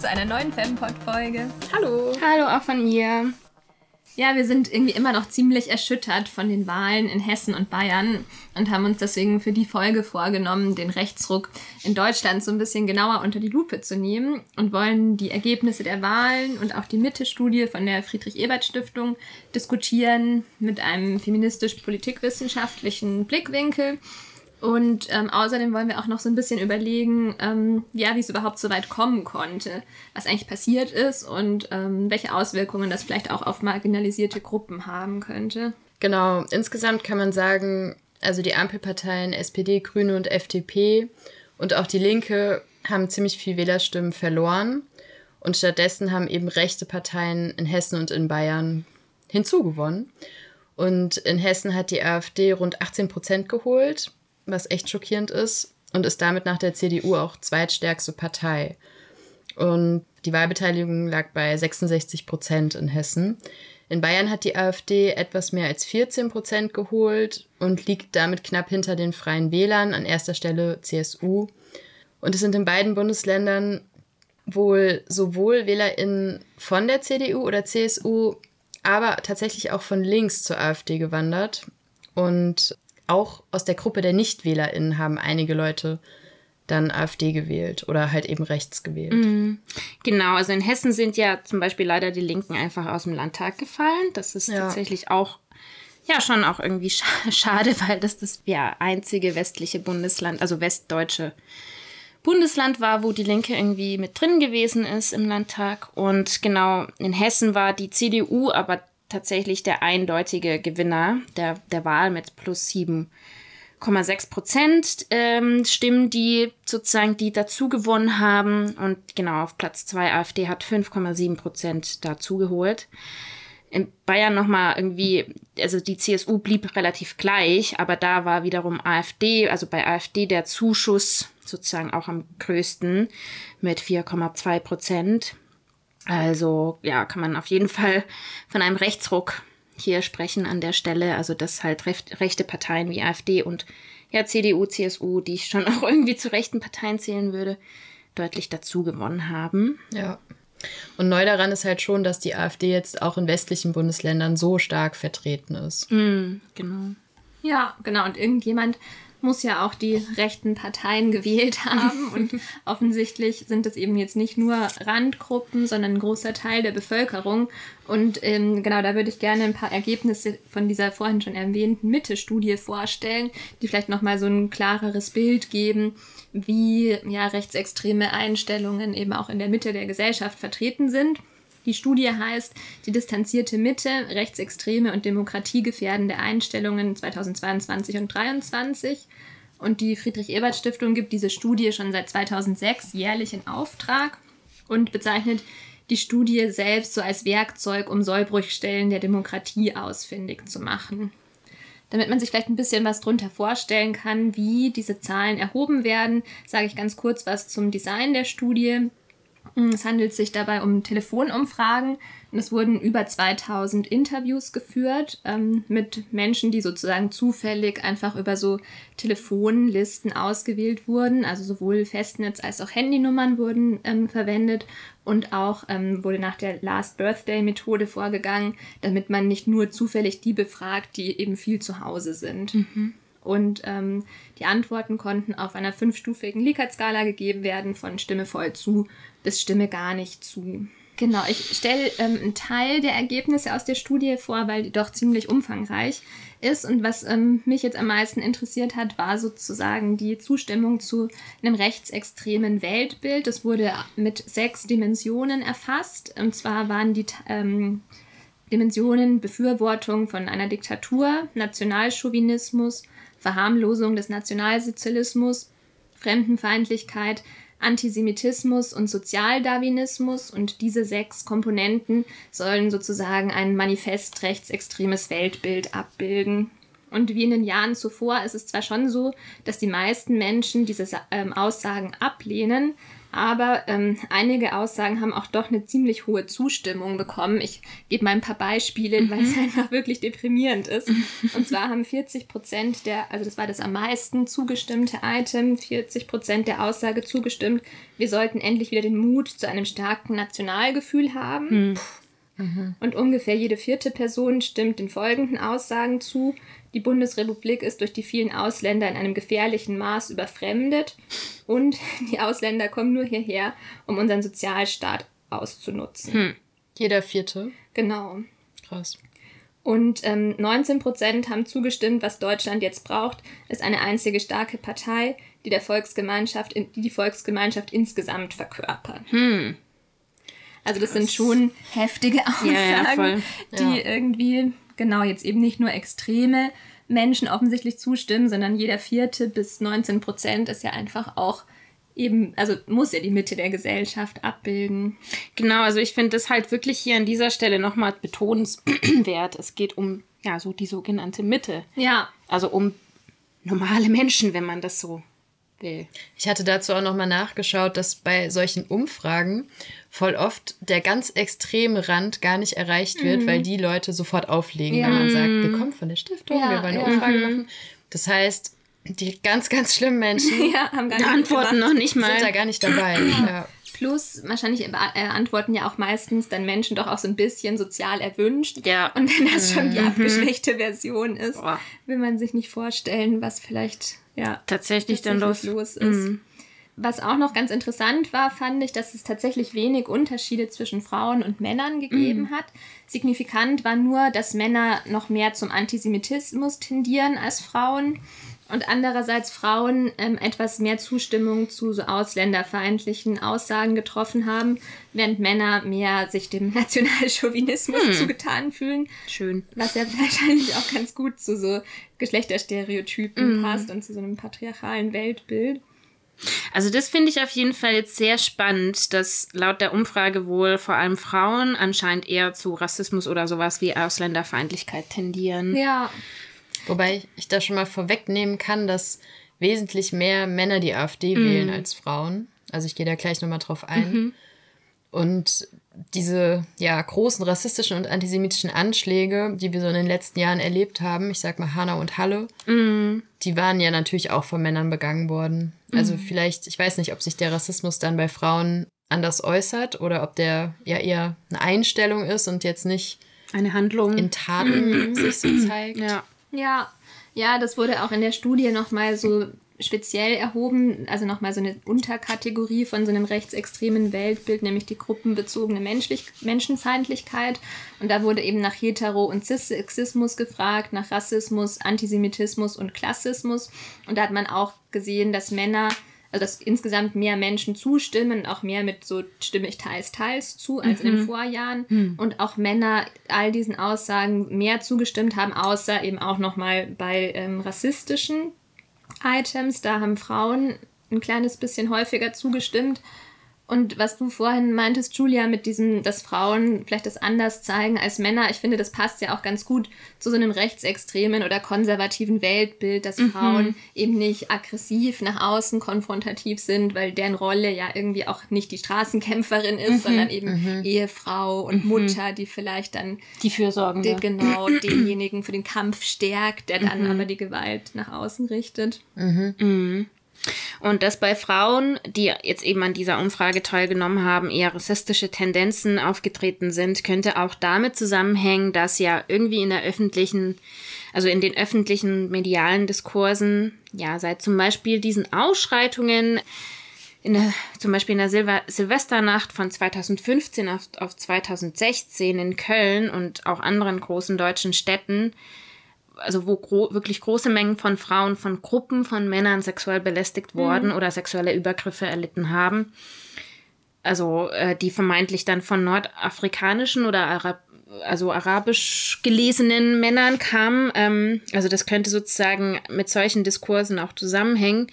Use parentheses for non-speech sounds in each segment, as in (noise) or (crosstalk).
zu einer neuen Fempod-Folge. Hallo. Hallo auch von mir. Ja, wir sind irgendwie immer noch ziemlich erschüttert von den Wahlen in Hessen und Bayern und haben uns deswegen für die Folge vorgenommen, den Rechtsruck in Deutschland so ein bisschen genauer unter die Lupe zu nehmen und wollen die Ergebnisse der Wahlen und auch die Mitte-Studie von der Friedrich-Ebert-Stiftung diskutieren mit einem feministisch-politikwissenschaftlichen Blickwinkel und ähm, außerdem wollen wir auch noch so ein bisschen überlegen, ähm, ja, wie es überhaupt so weit kommen konnte, was eigentlich passiert ist und ähm, welche Auswirkungen das vielleicht auch auf marginalisierte Gruppen haben könnte. Genau, insgesamt kann man sagen, also die Ampelparteien SPD, Grüne und FDP und auch die Linke haben ziemlich viel Wählerstimmen verloren. Und stattdessen haben eben rechte Parteien in Hessen und in Bayern hinzugewonnen. Und in Hessen hat die AfD rund 18 Prozent geholt was echt schockierend ist und ist damit nach der CDU auch zweitstärkste Partei. Und die Wahlbeteiligung lag bei 66 Prozent in Hessen. In Bayern hat die AfD etwas mehr als 14 Prozent geholt und liegt damit knapp hinter den Freien Wählern, an erster Stelle CSU. Und es sind in beiden Bundesländern wohl sowohl WählerInnen von der CDU oder CSU, aber tatsächlich auch von links zur AfD gewandert. Und auch aus der Gruppe der NichtwählerInnen haben einige Leute dann AfD gewählt oder halt eben rechts gewählt. Mhm. Genau, also in Hessen sind ja zum Beispiel leider die Linken einfach aus dem Landtag gefallen. Das ist ja. tatsächlich auch, ja, schon auch irgendwie sch (laughs) schade, weil das das ja einzige westliche Bundesland, also westdeutsche Bundesland war, wo die Linke irgendwie mit drin gewesen ist im Landtag. Und genau, in Hessen war die CDU aber tatsächlich der eindeutige Gewinner der, der Wahl mit plus 7,6 Prozent ähm, Stimmen, die sozusagen die dazu gewonnen haben. Und genau auf Platz 2 AfD hat 5,7 Prozent dazu geholt. In Bayern nochmal irgendwie, also die CSU blieb relativ gleich, aber da war wiederum AfD, also bei AfD der Zuschuss sozusagen auch am größten mit 4,2 Prozent. Also ja, kann man auf jeden Fall von einem Rechtsruck hier sprechen an der Stelle. Also dass halt recht, rechte Parteien wie AfD und ja CDU, CSU, die ich schon (laughs) auch irgendwie zu rechten Parteien zählen würde, deutlich dazu gewonnen haben. Ja. Und neu daran ist halt schon, dass die AfD jetzt auch in westlichen Bundesländern so stark vertreten ist. Mm, genau. Ja, genau. Und irgendjemand muss ja auch die rechten Parteien (laughs) gewählt haben. Und (laughs) offensichtlich sind es eben jetzt nicht nur Randgruppen, sondern ein großer Teil der Bevölkerung. Und ähm, genau, da würde ich gerne ein paar Ergebnisse von dieser vorhin schon erwähnten Mitte-Studie vorstellen, die vielleicht nochmal so ein klareres Bild geben, wie ja rechtsextreme Einstellungen eben auch in der Mitte der Gesellschaft vertreten sind. Die Studie heißt Die distanzierte Mitte, rechtsextreme und demokratiegefährdende Einstellungen 2022 und 2023. Und die Friedrich-Ebert-Stiftung gibt diese Studie schon seit 2006 jährlich in Auftrag und bezeichnet die Studie selbst so als Werkzeug, um Sollbruchstellen der Demokratie ausfindig zu machen. Damit man sich vielleicht ein bisschen was drunter vorstellen kann, wie diese Zahlen erhoben werden, sage ich ganz kurz was zum Design der Studie. Es handelt sich dabei um Telefonumfragen und es wurden über 2000 Interviews geführt ähm, mit Menschen, die sozusagen zufällig einfach über so Telefonlisten ausgewählt wurden. Also sowohl Festnetz als auch Handynummern wurden ähm, verwendet und auch ähm, wurde nach der Last Birthday Methode vorgegangen, damit man nicht nur zufällig die befragt, die eben viel zu Hause sind. Mhm. Und ähm, die Antworten konnten auf einer fünfstufigen Likert-Skala gegeben werden, von Stimme voll zu bis Stimme gar nicht zu. Genau, ich stelle ähm, einen Teil der Ergebnisse aus der Studie vor, weil die doch ziemlich umfangreich ist. Und was ähm, mich jetzt am meisten interessiert hat, war sozusagen die Zustimmung zu einem rechtsextremen Weltbild. Das wurde mit sechs Dimensionen erfasst. Und zwar waren die ähm, Dimensionen Befürwortung von einer Diktatur, Nationalchauvinismus, Verharmlosung des Nationalsozialismus, Fremdenfeindlichkeit, Antisemitismus und Sozialdarwinismus und diese sechs Komponenten sollen sozusagen ein manifest rechtsextremes Weltbild abbilden. Und wie in den Jahren zuvor ist es zwar schon so, dass die meisten Menschen diese ähm, Aussagen ablehnen, Aber ähm, einige Aussagen haben auch doch eine ziemlich hohe Zustimmung bekommen. Ich gebe mal ein paar Beispiele, mhm. weil es einfach wirklich deprimierend ist. Und zwar haben 40 Prozent der, also das war das am meisten zugestimmte Item, 40 Prozent der Aussage zugestimmt, wir sollten endlich wieder den Mut zu einem starken Nationalgefühl haben. Mhm. Und ungefähr jede vierte Person stimmt den folgenden Aussagen zu. Die Bundesrepublik ist durch die vielen Ausländer in einem gefährlichen Maß überfremdet und (laughs) die Ausländer kommen nur hierher, um unseren Sozialstaat auszunutzen. Hm. Jeder vierte? Genau. Krass. Und ähm, 19 Prozent haben zugestimmt, was Deutschland jetzt braucht, ist eine einzige starke Partei, die der Volksgemeinschaft, die die Volksgemeinschaft insgesamt verkörpert. Hm. Also das sind schon heftige Aussagen, ja, ja, die irgendwie genau jetzt eben nicht nur extreme Menschen offensichtlich zustimmen, sondern jeder vierte bis 19 Prozent ist ja einfach auch eben, also muss ja die Mitte der Gesellschaft abbilden. Genau, also ich finde das halt wirklich hier an dieser Stelle nochmal betonenswert. Es geht um, ja, so die sogenannte Mitte. Ja. Also um normale Menschen, wenn man das so will. Ich hatte dazu auch nochmal nachgeschaut, dass bei solchen Umfragen voll oft der ganz extreme Rand gar nicht erreicht wird, mhm. weil die Leute sofort auflegen, ja. wenn man sagt, wir kommen von der Stiftung, ja, wir wollen eine ja. Umfrage mhm. machen. Das heißt, die ganz, ganz schlimmen Menschen (laughs) ja, haben gar nicht antworten noch nicht mal. Sind da gar nicht dabei. (clears throat) ja. Plus, wahrscheinlich äh, antworten ja auch meistens dann Menschen doch auch so ein bisschen sozial erwünscht. Ja. Und wenn das schon die mhm. abgeschwächte Version ist, Boah. will man sich nicht vorstellen, was vielleicht ja tatsächlich, tatsächlich dann los, los ist. Mhm. Was auch noch ganz interessant war, fand ich, dass es tatsächlich wenig Unterschiede zwischen Frauen und Männern gegeben mhm. hat. Signifikant war nur, dass Männer noch mehr zum Antisemitismus tendieren als Frauen und andererseits Frauen ähm, etwas mehr Zustimmung zu so ausländerfeindlichen Aussagen getroffen haben, während Männer mehr sich dem (laughs) Nationalchauvinismus hm. zugetan fühlen. Schön. Was ja (laughs) wahrscheinlich auch ganz gut zu so Geschlechterstereotypen mhm. passt und zu so einem patriarchalen Weltbild. Also das finde ich auf jeden Fall jetzt sehr spannend, dass laut der Umfrage wohl vor allem Frauen anscheinend eher zu Rassismus oder sowas wie Ausländerfeindlichkeit tendieren. Ja. Wobei ich da schon mal vorwegnehmen kann, dass wesentlich mehr Männer die AfD mhm. wählen als Frauen. Also ich gehe da gleich nochmal drauf ein. Mhm. Und diese ja, großen rassistischen und antisemitischen Anschläge, die wir so in den letzten Jahren erlebt haben, ich sag mal Hanau und Halle, mm. die waren ja natürlich auch von Männern begangen worden. Also mm. vielleicht, ich weiß nicht, ob sich der Rassismus dann bei Frauen anders äußert oder ob der ja eher eine Einstellung ist und jetzt nicht eine Handlung in Taten (clears throat) sich so zeigt. Ja. Ja, ja, das wurde auch in der Studie nochmal so speziell erhoben, also nochmal so eine Unterkategorie von so einem rechtsextremen Weltbild, nämlich die gruppenbezogene Menschlich Menschenfeindlichkeit. Und da wurde eben nach Hetero- und Cis-Sexismus gefragt, nach Rassismus, Antisemitismus und Klassismus. Und da hat man auch gesehen, dass Männer, also dass insgesamt mehr Menschen zustimmen, auch mehr mit so stimme ich teils, teils zu als mhm. in den mhm. Vorjahren. Mhm. Und auch Männer all diesen Aussagen mehr zugestimmt haben, außer eben auch nochmal bei ähm, rassistischen Items, da haben Frauen ein kleines bisschen häufiger zugestimmt. Und was du vorhin meintest, Julia, mit diesem, dass Frauen vielleicht das anders zeigen als Männer, ich finde, das passt ja auch ganz gut zu so einem rechtsextremen oder konservativen Weltbild, dass mhm. Frauen eben nicht aggressiv nach außen konfrontativ sind, weil deren Rolle ja irgendwie auch nicht die Straßenkämpferin ist, mhm. sondern eben mhm. Ehefrau und mhm. Mutter, die vielleicht dann die Fürsorgen den, genau (clears throat) denjenigen für den Kampf stärkt, der dann mhm. aber die Gewalt nach außen richtet. Mhm. Und dass bei Frauen, die jetzt eben an dieser Umfrage teilgenommen haben, eher rassistische Tendenzen aufgetreten sind, könnte auch damit zusammenhängen, dass ja irgendwie in der öffentlichen, also in den öffentlichen medialen Diskursen, ja, seit zum Beispiel diesen Ausschreitungen, in der, zum Beispiel in der Silver Silvesternacht von 2015 auf, auf 2016 in Köln und auch anderen großen deutschen Städten, also wo gro wirklich große Mengen von Frauen von Gruppen von Männern sexuell belästigt worden mhm. oder sexuelle Übergriffe erlitten haben. Also äh, die vermeintlich dann von nordafrikanischen oder Arab also arabisch gelesenen Männern kamen. Ähm, also das könnte sozusagen mit solchen Diskursen auch zusammenhängen.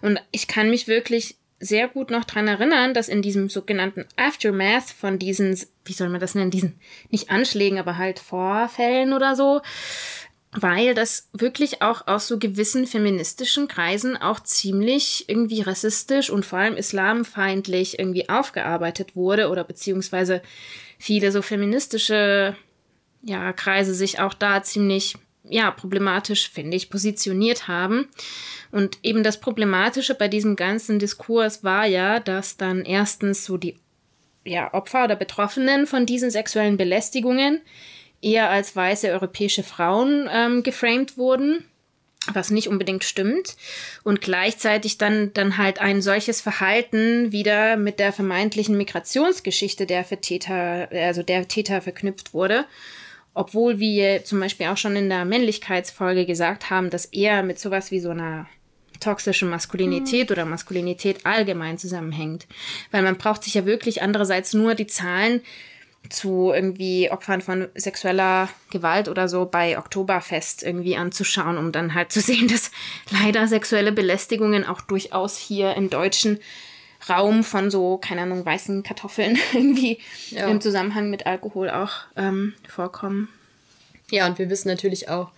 Und ich kann mich wirklich sehr gut noch dran erinnern, dass in diesem sogenannten Aftermath von diesen, wie soll man das nennen, diesen, nicht Anschlägen, aber halt Vorfällen oder so, weil das wirklich auch aus so gewissen feministischen Kreisen auch ziemlich irgendwie rassistisch und vor allem islamfeindlich irgendwie aufgearbeitet wurde oder beziehungsweise viele so feministische ja, Kreise sich auch da ziemlich ja, problematisch, finde ich, positioniert haben. Und eben das Problematische bei diesem ganzen Diskurs war ja, dass dann erstens so die ja, Opfer oder Betroffenen von diesen sexuellen Belästigungen eher als weiße europäische Frauen ähm, geframed wurden, was nicht unbedingt stimmt. Und gleichzeitig dann, dann halt ein solches Verhalten wieder mit der vermeintlichen Migrationsgeschichte der für Täter, also der Täter verknüpft wurde. Obwohl wir zum Beispiel auch schon in der Männlichkeitsfolge gesagt haben, dass er mit sowas wie so einer toxischen Maskulinität mhm. oder Maskulinität allgemein zusammenhängt. Weil man braucht sich ja wirklich andererseits nur die Zahlen zu irgendwie Opfern von sexueller Gewalt oder so bei Oktoberfest irgendwie anzuschauen, um dann halt zu (laughs) sehen, dass leider sexuelle Belästigungen auch durchaus hier im deutschen Raum von so, keine Ahnung, weißen Kartoffeln (laughs) irgendwie ja. im Zusammenhang mit Alkohol auch ähm, vorkommen. Ja, und wir wissen natürlich auch,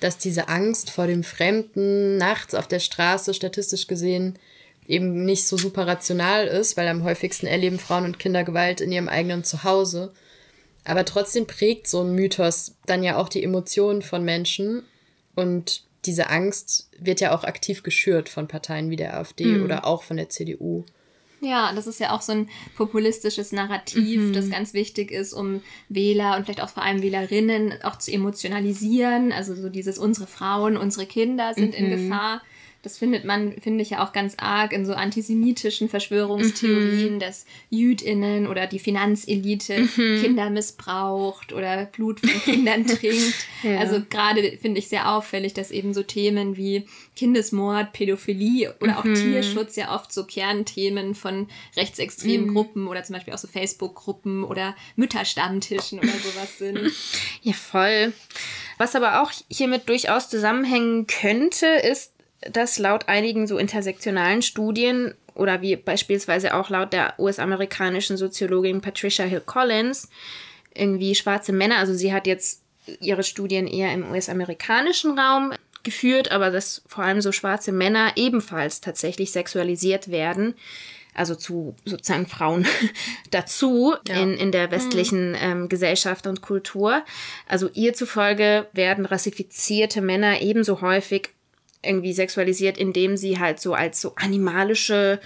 dass diese Angst vor dem Fremden nachts auf der Straße statistisch gesehen eben nicht so super rational ist, weil am häufigsten erleben Frauen und Kinder Gewalt in ihrem eigenen Zuhause. Aber trotzdem prägt so ein Mythos dann ja auch die Emotionen von Menschen und diese Angst wird ja auch aktiv geschürt von Parteien wie der AfD mhm. oder auch von der CDU. Ja, das ist ja auch so ein populistisches Narrativ, mhm. das ganz wichtig ist, um Wähler und vielleicht auch vor allem Wählerinnen auch zu emotionalisieren. Also so dieses unsere Frauen, unsere Kinder sind mhm. in Gefahr. Das findet man, finde ich ja auch ganz arg in so antisemitischen Verschwörungstheorien, mhm. dass JüdInnen oder die Finanzelite mhm. Kinder missbraucht oder Blut von Kindern (laughs) trinkt. Ja. Also gerade finde ich sehr auffällig, dass eben so Themen wie Kindesmord, Pädophilie oder auch mhm. Tierschutz ja oft so Kernthemen von rechtsextremen mhm. Gruppen oder zum Beispiel auch so Facebook-Gruppen oder Mütterstammtischen oder sowas sind. Ja, voll. Was aber auch hiermit durchaus zusammenhängen könnte, ist, dass laut einigen so intersektionalen Studien oder wie beispielsweise auch laut der US-amerikanischen Soziologin Patricia Hill Collins irgendwie schwarze Männer, also sie hat jetzt ihre Studien eher im US-amerikanischen Raum geführt, aber dass vor allem so schwarze Männer ebenfalls tatsächlich sexualisiert werden, also zu sozusagen Frauen (laughs) dazu ja. in, in der westlichen mhm. ähm, Gesellschaft und Kultur. Also ihr zufolge werden rassifizierte Männer ebenso häufig irgendwie sexualisiert, indem sie halt so als so animalische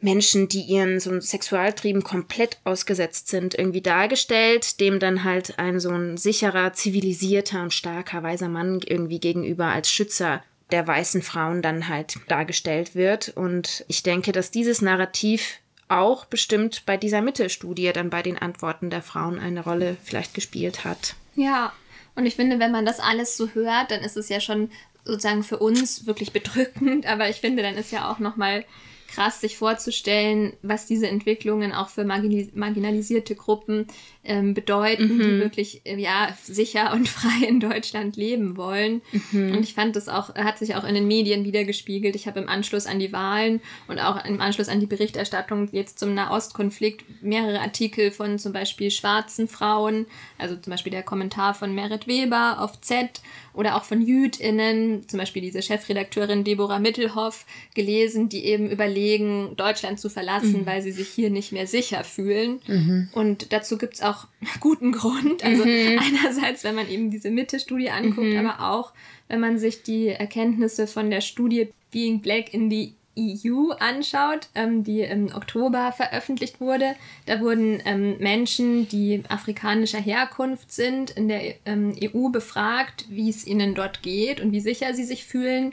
Menschen, die ihren so Sexualtrieben komplett ausgesetzt sind, irgendwie dargestellt, dem dann halt ein so ein sicherer, zivilisierter und starker weiser Mann irgendwie gegenüber als Schützer der weißen Frauen dann halt dargestellt wird. Und ich denke, dass dieses Narrativ auch bestimmt bei dieser Mittelstudie dann bei den Antworten der Frauen eine Rolle vielleicht gespielt hat. Ja, und ich finde, wenn man das alles so hört, dann ist es ja schon sozusagen für uns wirklich bedrückend, aber ich finde, dann ist ja auch nochmal krass, sich vorzustellen, was diese Entwicklungen auch für marginalisierte Gruppen ähm, bedeuten, mhm. die wirklich äh, ja sicher und (laughs) frei in Deutschland leben wollen. Mhm. Und ich fand das auch, hat sich auch in den Medien wiedergespiegelt. Ich habe im Anschluss an die Wahlen und auch im Anschluss an die Berichterstattung jetzt zum Nahostkonflikt mehrere Artikel von zum Beispiel schwarzen Frauen, also zum Beispiel der Kommentar von Merit Weber auf Z oder auch von JüdInnen, zum Beispiel diese Chefredakteurin Deborah Mittelhoff, gelesen, die eben überlegen, Deutschland zu verlassen, mhm. weil sie sich hier nicht mehr sicher fühlen. Mhm. Und dazu gibt es auch (laughs) guten Grund. Also mhm. einerseits, wenn man eben diese Mitte-Studie anguckt, mhm. aber auch, wenn man sich die Erkenntnisse von der Studie Being Black in the EU anschaut, ähm, die im Oktober veröffentlicht wurde, da wurden ähm, Menschen, die afrikanischer Herkunft sind, in der ähm, EU befragt, wie es ihnen dort geht und wie sicher sie sich fühlen.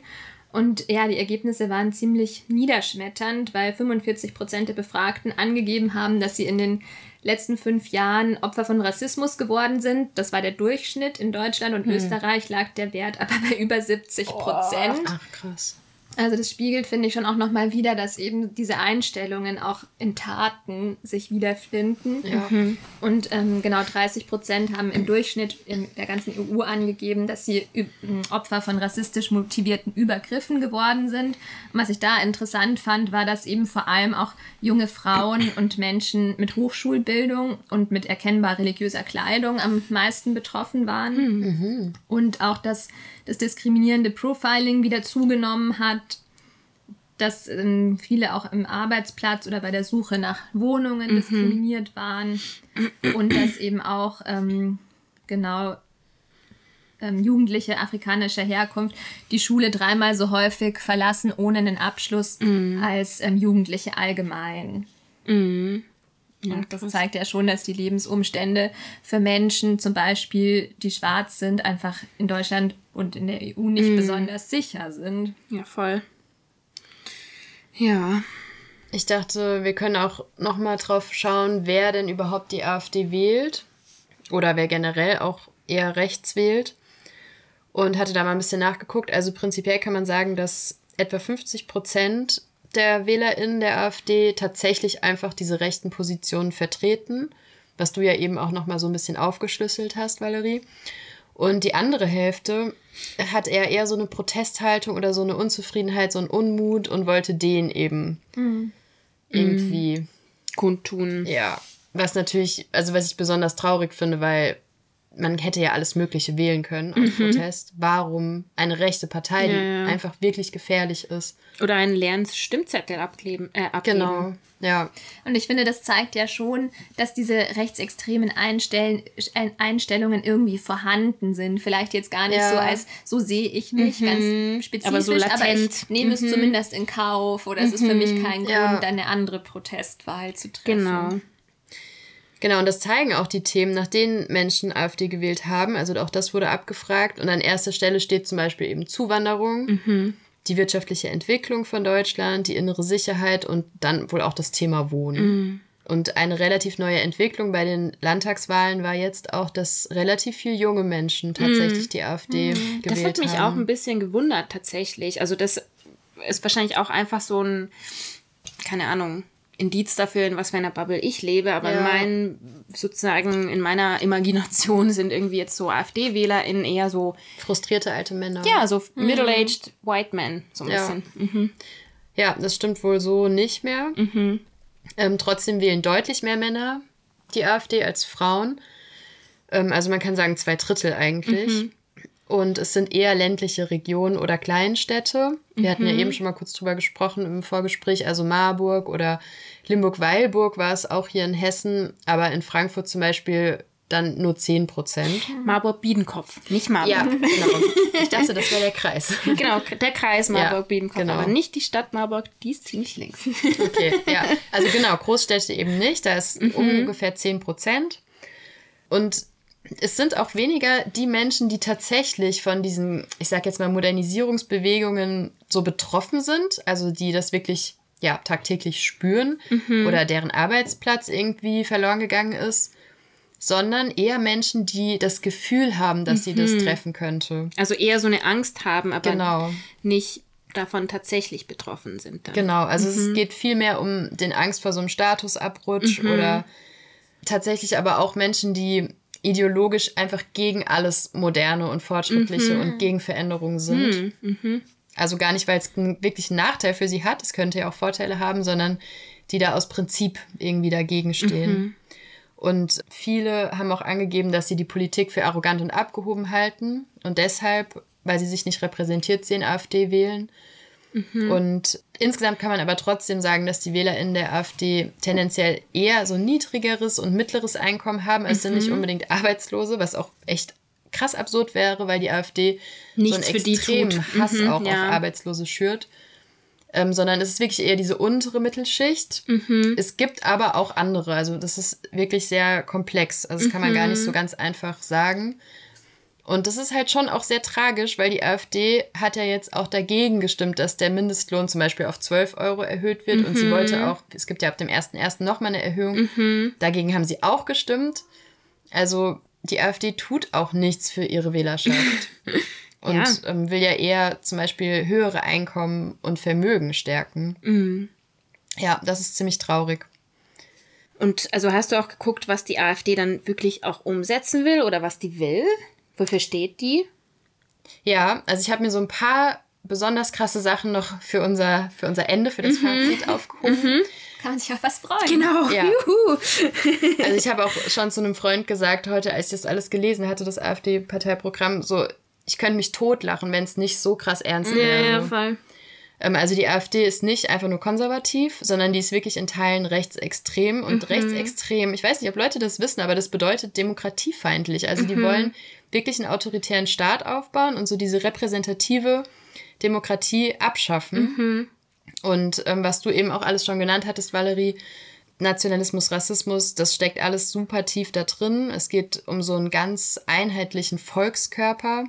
Und ja, die Ergebnisse waren ziemlich niederschmetternd, weil 45 Prozent der Befragten angegeben haben, dass sie in den letzten fünf Jahren Opfer von Rassismus geworden sind. Das war der Durchschnitt. In Deutschland und hm. Österreich lag der Wert aber bei über 70 Prozent. ach, krass. Also das spiegelt, finde ich, schon auch nochmal wieder, dass eben diese Einstellungen auch in Taten sich wiederfinden. Ja. Mhm. Und ähm, genau 30 Prozent haben im Durchschnitt in der ganzen EU angegeben, dass sie Opfer von rassistisch motivierten Übergriffen geworden sind. Und was ich da interessant fand, war, dass eben vor allem auch junge Frauen und Menschen mit Hochschulbildung und mit erkennbar religiöser Kleidung am meisten betroffen waren. Mhm. Und auch, dass das diskriminierende Profiling wieder zugenommen hat, dass ähm, viele auch im Arbeitsplatz oder bei der Suche nach Wohnungen mhm. diskriminiert waren und dass eben auch ähm, genau ähm, Jugendliche afrikanischer Herkunft die Schule dreimal so häufig verlassen ohne einen Abschluss mhm. als ähm, Jugendliche allgemein. Mhm. Ja, und das zeigt ja schon, dass die Lebensumstände für Menschen, zum Beispiel, die schwarz sind, einfach in Deutschland und in der EU nicht mm. besonders sicher sind. Ja, voll. Ja. Ich dachte, wir können auch noch mal drauf schauen, wer denn überhaupt die AfD wählt oder wer generell auch eher rechts wählt. Und hatte da mal ein bisschen nachgeguckt. Also prinzipiell kann man sagen, dass etwa 50 Prozent der WählerInnen der AfD tatsächlich einfach diese rechten Positionen vertreten, was du ja eben auch noch mal so ein bisschen aufgeschlüsselt hast, Valerie. Und die andere Hälfte hat er eher so eine Protesthaltung oder so eine Unzufriedenheit, so einen Unmut und wollte den eben mhm. irgendwie kundtun. Ja, was natürlich, also was ich besonders traurig finde, weil man hätte ja alles Mögliche wählen können aus mhm. Protest. Warum eine rechte Partei, die ja. einfach wirklich gefährlich ist? Oder einen leeren Stimmzettel abkleben, äh, abgeben. Genau, ja. Und ich finde, das zeigt ja schon, dass diese rechtsextremen Einstell Einstellungen irgendwie vorhanden sind. Vielleicht jetzt gar nicht ja. so als, so sehe ich mich mhm. ganz spezifisch, aber, so aber ich nehme mhm. es zumindest in Kauf oder es ist für mich mhm. kein ja. Grund, eine andere Protestwahl zu treffen. Genau. Genau, und das zeigen auch die Themen, nach denen Menschen AfD gewählt haben. Also auch das wurde abgefragt. Und an erster Stelle steht zum Beispiel eben Zuwanderung, mhm. die wirtschaftliche Entwicklung von Deutschland, die innere Sicherheit und dann wohl auch das Thema Wohnen. Mhm. Und eine relativ neue Entwicklung bei den Landtagswahlen war jetzt auch, dass relativ viele junge Menschen tatsächlich mhm. die AfD mhm. gewählt haben. Das hat mich haben. auch ein bisschen gewundert tatsächlich. Also das ist wahrscheinlich auch einfach so ein, keine Ahnung, Indiz dafür, in was für einer Bubble ich lebe, aber ja. in meinen, sozusagen, in meiner Imagination sind irgendwie jetzt so AfD-WählerInnen eher so. Frustrierte alte Männer. Ja, so mhm. middle-aged white men, so ein ja. bisschen. Mhm. Ja, das stimmt wohl so nicht mehr. Mhm. Ähm, trotzdem wählen deutlich mehr Männer die AfD als Frauen. Ähm, also man kann sagen zwei Drittel eigentlich. Und es sind eher ländliche Regionen oder Kleinstädte. Wir mhm. hatten ja mhm. eben schon mal kurz drüber gesprochen im Vorgespräch. Also Marburg oder Limburg-Weilburg war es auch hier in Hessen, aber in Frankfurt zum Beispiel dann nur 10 Prozent. Marburg-Biedenkopf, nicht Marburg. Ja, genau. Ich dachte, das wäre der Kreis. (laughs) Genau, der Kreis Marburg-Biedenkopf, ja, genau. aber nicht die Stadt Marburg, die ist ziemlich links. Okay, ja. Also genau, Großstädte eben nicht, da ist mhm. ungefähr 10 Prozent. Und es sind auch weniger die Menschen, die tatsächlich von diesen, ich sag jetzt mal, Modernisierungsbewegungen so betroffen sind, also die das wirklich ja tagtäglich spüren mhm. oder deren Arbeitsplatz irgendwie verloren gegangen ist, sondern eher Menschen, die das Gefühl haben, dass mhm. sie das mhm. treffen könnte. Also eher so eine Angst haben, aber genau. nicht davon tatsächlich betroffen sind. Dann. Genau, also mhm. es geht viel mehr um den Angst vor so einem Statusabrutsch mhm. oder tatsächlich aber auch Menschen, die ideologisch einfach gegen alles Moderne und Fortschrittliche mhm. und gegen Veränderungen sind. Mhm. mhm. Also gar nicht, weil es wirklich einen Nachteil für sie hat, es könnte ja auch Vorteile haben, sondern die da aus Prinzip irgendwie dagegen stehen. Mhm. Und viele haben auch angegeben, dass sie die Politik für arrogant und abgehoben halten und deshalb, weil sie sich nicht repräsentiert sehen, AfD wählen. Mhm. Und insgesamt kann man aber trotzdem sagen, dass die WählerInnen der AfD tendenziell eher so niedrigeres und mittleres Einkommen haben. Es mhm. sind nicht mhm. unbedingt Arbeitslose, was auch echt krass absurd wäre, weil die AfD Nichts so einen extremen Hass mhm, auch ja. auf Arbeitslose schürt. Ähm, sondern es ist wirklich eher diese untere Mittelschicht. Mhm. Es gibt aber auch andere. Also das ist wirklich sehr komplex. Also das kann man gar nicht so ganz einfach sagen. Und das ist halt schon auch sehr tragisch, weil die AfD hat ja jetzt auch dagegen gestimmt, dass der Mindestlohn zum Beispiel auf 12 Euro erhöht wird. Mhm. Und sie mhm. wollte auch, es gibt ja ab dem 1.1. nochmal eine Erhöhung. Mhm. Dagegen haben sie auch gestimmt. Also die AfD tut auch nichts für ihre Wählerschaft. (laughs) und ja. Ähm, will ja eher zum Beispiel höhere Einkommen und Vermögen stärken. Mhm. Ja, das ist ziemlich traurig. Und also hast du auch geguckt, was die AfD dann wirklich auch umsetzen will oder was die will? Wofür steht die? Ja, also ich habe mir so ein paar besonders krasse Sachen noch für unser, für unser Ende, für das mhm. Fazit aufgehoben. Mhm. Kann man sich auf was freuen. Genau. Ja. Juhu. Also ich habe auch schon zu einem Freund gesagt heute, als ich das alles gelesen hatte, das AfD-Parteiprogramm, so, ich könnte mich totlachen, wenn es nicht so krass ernst wäre. Ja, ja, voll. Ähm, also die AfD ist nicht einfach nur konservativ, sondern die ist wirklich in Teilen rechtsextrem. Und mhm. rechtsextrem, ich weiß nicht, ob Leute das wissen, aber das bedeutet demokratiefeindlich. Also die mhm. wollen wirklich einen autoritären Staat aufbauen und so diese repräsentative Demokratie abschaffen. Mhm. Und ähm, was du eben auch alles schon genannt hattest, Valerie, Nationalismus, Rassismus, das steckt alles super tief da drin. Es geht um so einen ganz einheitlichen Volkskörper.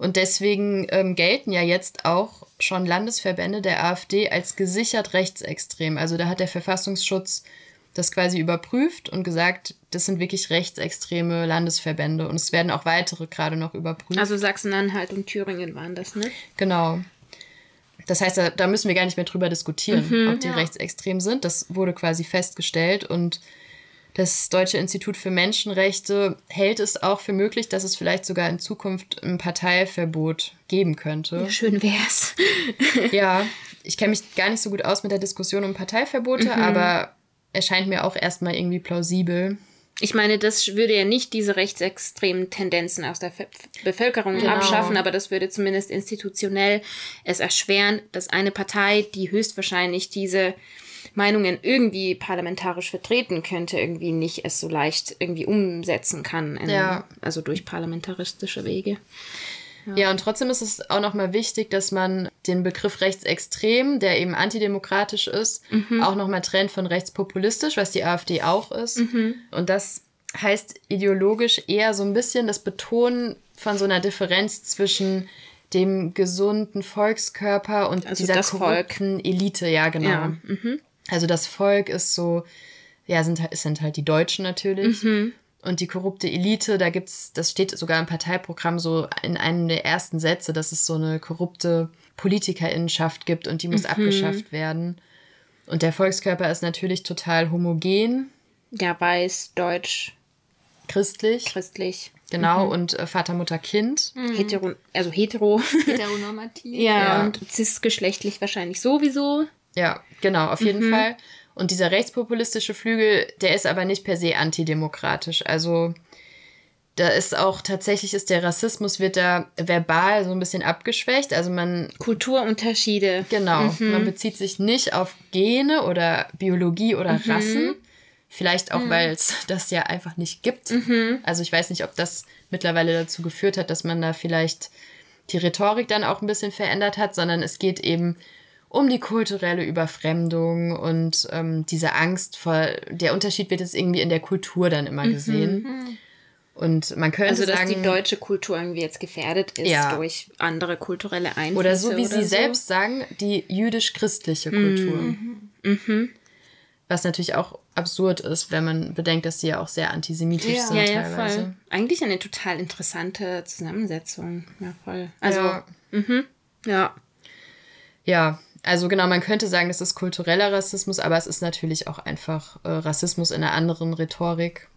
Und deswegen ähm, gelten ja jetzt auch schon Landesverbände der AfD als gesichert rechtsextrem. Also da hat der Verfassungsschutz das quasi überprüft und gesagt, das sind wirklich rechtsextreme Landesverbände. Und es werden auch weitere gerade noch überprüft. Also Sachsen-Anhalt und Thüringen waren das, ne? Genau. Das heißt, da, da müssen wir gar nicht mehr drüber diskutieren, mhm, ob die ja. rechtsextrem sind. Das wurde quasi festgestellt und das Deutsche Institut für Menschenrechte hält es auch für möglich, dass es vielleicht sogar in Zukunft ein Parteiverbot geben könnte. Schön wär's. (laughs) ja, ich kenne mich gar nicht so gut aus mit der Diskussion um Parteiverbote, mhm. aber erscheint mir auch erstmal irgendwie plausibel. Ich meine, das würde ja nicht diese rechtsextremen Tendenzen aus der Bevölkerung genau. abschaffen, aber das würde zumindest institutionell es erschweren, dass eine Partei, die höchstwahrscheinlich diese Meinungen irgendwie parlamentarisch vertreten könnte, irgendwie nicht es so leicht irgendwie umsetzen kann. In, ja. Also durch parlamentaristische Wege. Ja. ja, und trotzdem ist es auch nochmal wichtig, dass man den Begriff rechtsextrem, der eben antidemokratisch ist, mhm. auch nochmal trennt von rechtspopulistisch, was die AfD auch ist. Mhm. Und das heißt ideologisch eher so ein bisschen das Betonen von so einer Differenz zwischen dem gesunden Volkskörper und also dieser korrupten Volk. Elite, ja, genau. Ja. Mhm. Also das Volk ist so, ja, sind, sind halt die Deutschen natürlich. Mhm. Und die korrupte Elite, da gibt's, das steht sogar im Parteiprogramm so in einem der ersten Sätze, dass es so eine korrupte Politikerinnenschaft gibt und die muss mhm. abgeschafft werden. Und der Volkskörper ist natürlich total homogen. Ja, weiß, deutsch. Christlich. Christlich. Genau, mhm. und äh, Vater, Mutter, Kind. Mhm. Hetero, also hetero. Heteronormativ. ja, (laughs) ja, und cisgeschlechtlich wahrscheinlich sowieso. Ja, genau, auf jeden mhm. Fall. Und dieser rechtspopulistische Flügel, der ist aber nicht per se antidemokratisch. Also da ist auch tatsächlich ist der Rassismus wird da verbal so ein bisschen abgeschwächt. Also man Kulturunterschiede. Genau, mhm. man bezieht sich nicht auf Gene oder Biologie oder mhm. Rassen. Vielleicht auch, mhm. weil es das ja einfach nicht gibt. Mhm. Also ich weiß nicht, ob das mittlerweile dazu geführt hat, dass man da vielleicht die Rhetorik dann auch ein bisschen verändert hat, sondern es geht eben um die kulturelle Überfremdung und ähm, diese Angst vor, der Unterschied wird jetzt irgendwie in der Kultur dann immer mhm. gesehen. Mhm. Und man könnte also, dass sagen, die deutsche Kultur irgendwie jetzt gefährdet ist ja. durch andere kulturelle Einflüsse. Oder so wie sie so. selbst sagen, die jüdisch-christliche Kultur. Mhm. Mhm. Was natürlich auch absurd ist, wenn man bedenkt, dass sie ja auch sehr antisemitisch ja. sind ja, ja, teilweise. Voll. Eigentlich eine total interessante Zusammensetzung. Ja, voll. Also, ja. Mhm. ja. Ja, also genau, man könnte sagen, das ist kultureller Rassismus, aber es ist natürlich auch einfach äh, Rassismus in einer anderen Rhetorik.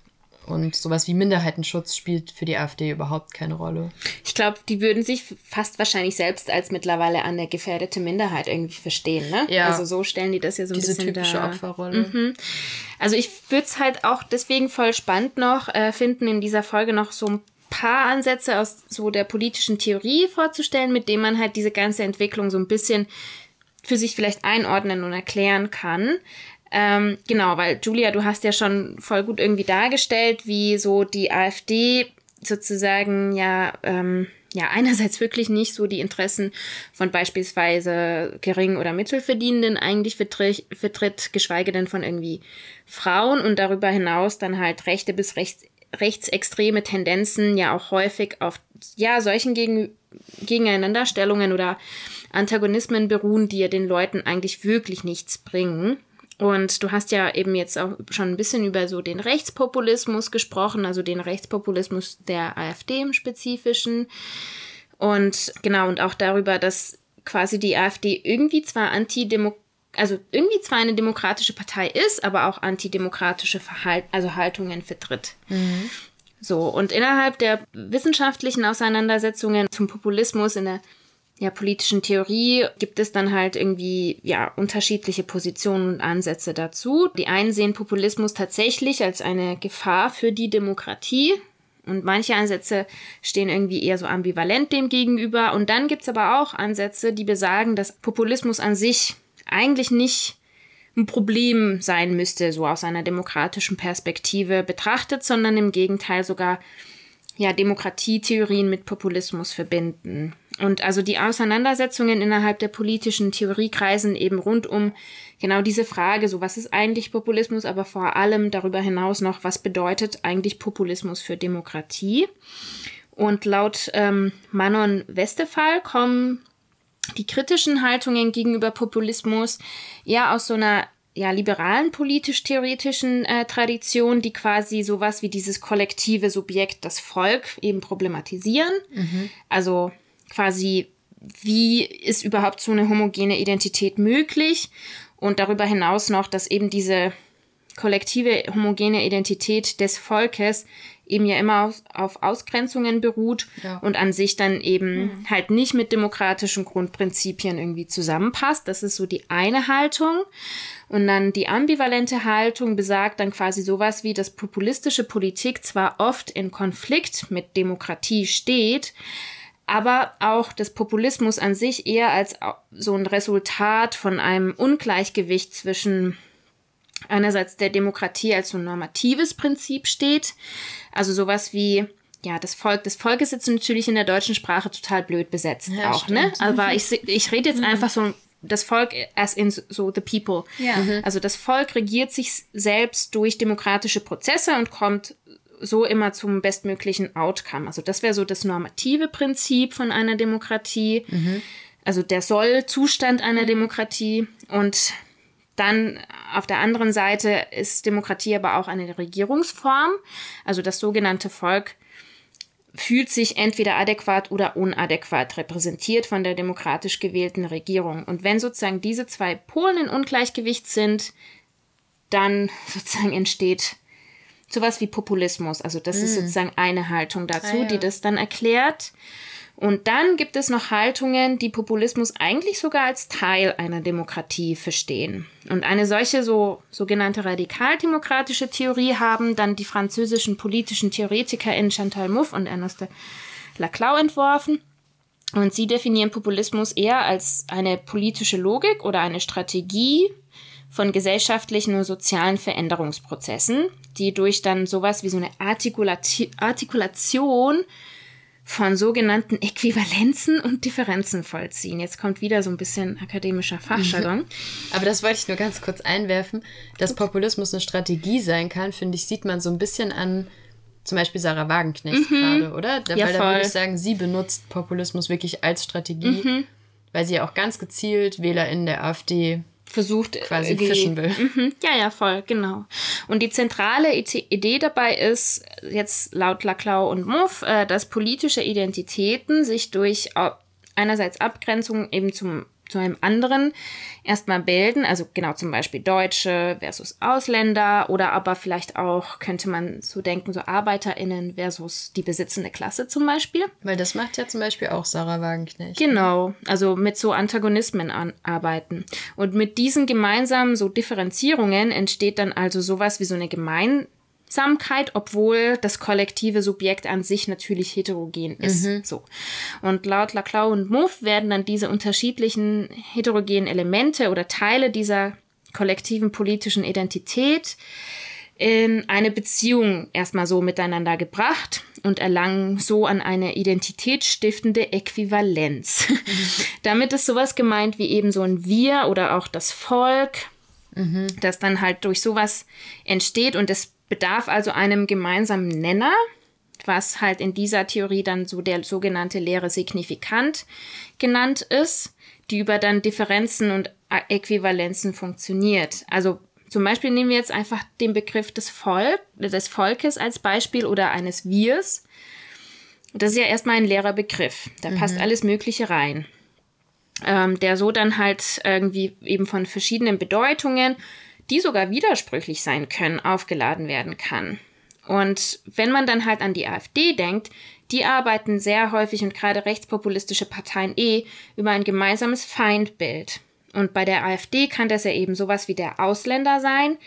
Und sowas wie Minderheitenschutz spielt für die AfD überhaupt keine Rolle. Ich glaube, die würden sich fast wahrscheinlich selbst als mittlerweile eine gefährdete Minderheit irgendwie verstehen, ne? Ja. Also so stellen die das ja so ein Diese bisschen typische da. Opferrolle. Mhm. Also ich würde es halt auch deswegen voll spannend noch äh, finden, in dieser Folge noch so ein paar Ansätze aus so der politischen Theorie vorzustellen, mit dem man halt diese ganze Entwicklung so ein bisschen für sich vielleicht einordnen und erklären kann. Ähm, genau, weil Julia, du hast ja schon voll gut irgendwie dargestellt, wie so die AfD sozusagen ja, ähm, ja einerseits wirklich nicht so die Interessen von beispielsweise gering oder mittelverdienenden eigentlich vertritt, geschweige denn von irgendwie Frauen und darüber hinaus dann halt rechte bis rechts, rechtsextreme Tendenzen ja auch häufig auf ja solchen gegen, Gegeneinanderstellungen oder Antagonismen beruhen, die ja den Leuten eigentlich wirklich nichts bringen. Und du hast ja eben jetzt auch schon ein bisschen über so den Rechtspopulismus gesprochen, also den Rechtspopulismus der AfD im Spezifischen. Und genau, und auch darüber, dass quasi die AfD irgendwie zwar antidemokratisch also irgendwie zwar eine demokratische Partei ist, aber auch antidemokratische Verhalt also Haltungen vertritt. Mhm. So, und innerhalb der wissenschaftlichen Auseinandersetzungen zum Populismus in der ja, politischen Theorie gibt es dann halt irgendwie ja unterschiedliche Positionen und Ansätze dazu. Die einen sehen Populismus tatsächlich als eine Gefahr für die Demokratie. Und manche Ansätze stehen irgendwie eher so ambivalent dem gegenüber. Und dann gibt es aber auch Ansätze, die besagen, dass Populismus an sich eigentlich nicht ein Problem sein müsste, so aus einer demokratischen Perspektive betrachtet, sondern im Gegenteil sogar ja, Demokratietheorien mit Populismus verbinden. Und also die Auseinandersetzungen innerhalb der politischen Theorie kreisen eben rund um genau diese Frage, so was ist eigentlich Populismus, aber vor allem darüber hinaus noch, was bedeutet eigentlich Populismus für Demokratie? Und laut ähm, Manon Westphal kommen die kritischen Haltungen gegenüber Populismus eher aus so einer ja, liberalen politisch-theoretischen äh, Tradition, die quasi sowas wie dieses kollektive Subjekt, das Volk, eben problematisieren. Mhm. Also quasi, wie ist überhaupt so eine homogene Identität möglich? Und darüber hinaus noch, dass eben diese kollektive homogene Identität des Volkes eben ja immer auf, auf Ausgrenzungen beruht ja. und an sich dann eben mhm. halt nicht mit demokratischen Grundprinzipien irgendwie zusammenpasst. Das ist so die eine Haltung. Und dann die ambivalente Haltung besagt dann quasi sowas wie, dass populistische Politik zwar oft in Konflikt mit Demokratie steht, aber auch das Populismus an sich eher als so ein Resultat von einem Ungleichgewicht zwischen einerseits der Demokratie als so ein normatives Prinzip steht, also sowas wie ja, das Volk, das Volk ist jetzt natürlich in der deutschen Sprache total blöd besetzt ja, auch, ne? stimmt. ne? Aber (laughs) ich, ich rede jetzt mhm. einfach so das Volk as in so the people. Ja. Mhm. Also das Volk regiert sich selbst durch demokratische Prozesse und kommt so immer zum bestmöglichen Outcome. Also das wäre so das normative Prinzip von einer Demokratie. Mhm. Also der Soll-Zustand einer Demokratie. Und dann auf der anderen Seite ist Demokratie aber auch eine Regierungsform. Also das sogenannte Volk fühlt sich entweder adäquat oder unadäquat repräsentiert von der demokratisch gewählten Regierung. Und wenn sozusagen diese zwei Polen in Ungleichgewicht sind, dann (laughs) sozusagen entsteht sowas wie Populismus. Also das mm. ist sozusagen eine Haltung dazu, ah, ja. die das dann erklärt. Und dann gibt es noch Haltungen, die Populismus eigentlich sogar als Teil einer Demokratie verstehen. Und eine solche so sogenannte radikaldemokratische Theorie haben dann die französischen politischen TheoretikerInnen Chantal Mouffe und Ernest Laclau entworfen. Und sie definieren Populismus eher als eine politische Logik oder eine Strategie von gesellschaftlichen und sozialen Veränderungsprozessen, die durch dann sowas wie so eine Artikulation von sogenannten Äquivalenzen und Differenzen vollziehen. Jetzt kommt wieder so ein bisschen akademischer Fachjargon. (laughs) Aber das wollte ich nur ganz kurz einwerfen. Dass Populismus eine Strategie sein kann, finde ich, sieht man so ein bisschen an zum Beispiel Sarah Wagenknecht mhm. gerade, oder? Da, ja, weil da würde ich sagen, sie benutzt Populismus wirklich als Strategie, mhm. weil sie ja auch ganz gezielt WählerInnen der AfD versucht quasi äh, fischen will. Mhm, ja, ja, voll, genau. Und die zentrale Idee dabei ist, jetzt laut Laclau und Muff, äh, dass politische Identitäten sich durch einerseits Abgrenzung eben zum zu einem anderen erstmal bilden. Also genau zum Beispiel Deutsche versus Ausländer oder aber vielleicht auch könnte man so denken, so ArbeiterInnen versus die besitzende Klasse zum Beispiel. Weil das macht ja zum Beispiel auch Sarah Wagenknecht. Genau, also mit so Antagonismen an, arbeiten. Und mit diesen gemeinsamen so Differenzierungen entsteht dann also sowas wie so eine gemein Samkeit, obwohl das kollektive Subjekt an sich natürlich heterogen ist. Mhm. So. Und laut Laclau und Muff werden dann diese unterschiedlichen heterogenen Elemente oder Teile dieser kollektiven politischen Identität in eine Beziehung erstmal so miteinander gebracht und erlangen so an eine identitätsstiftende Äquivalenz. Mhm. (laughs) Damit ist sowas gemeint wie eben so ein Wir oder auch das Volk, mhm. das dann halt durch sowas entsteht und es bedarf also einem gemeinsamen Nenner, was halt in dieser Theorie dann so der sogenannte leere Signifikant genannt ist, die über dann Differenzen und Äquivalenzen funktioniert. Also zum Beispiel nehmen wir jetzt einfach den Begriff des, Volk, des Volkes als Beispiel oder eines Wirs. Das ist ja erstmal ein leerer Begriff. Da mhm. passt alles Mögliche rein. Ähm, der so dann halt irgendwie eben von verschiedenen Bedeutungen, die sogar widersprüchlich sein können, aufgeladen werden kann. Und wenn man dann halt an die AfD denkt, die arbeiten sehr häufig und gerade rechtspopulistische Parteien eh über ein gemeinsames Feindbild. Und bei der AfD kann das ja eben sowas wie der Ausländer sein,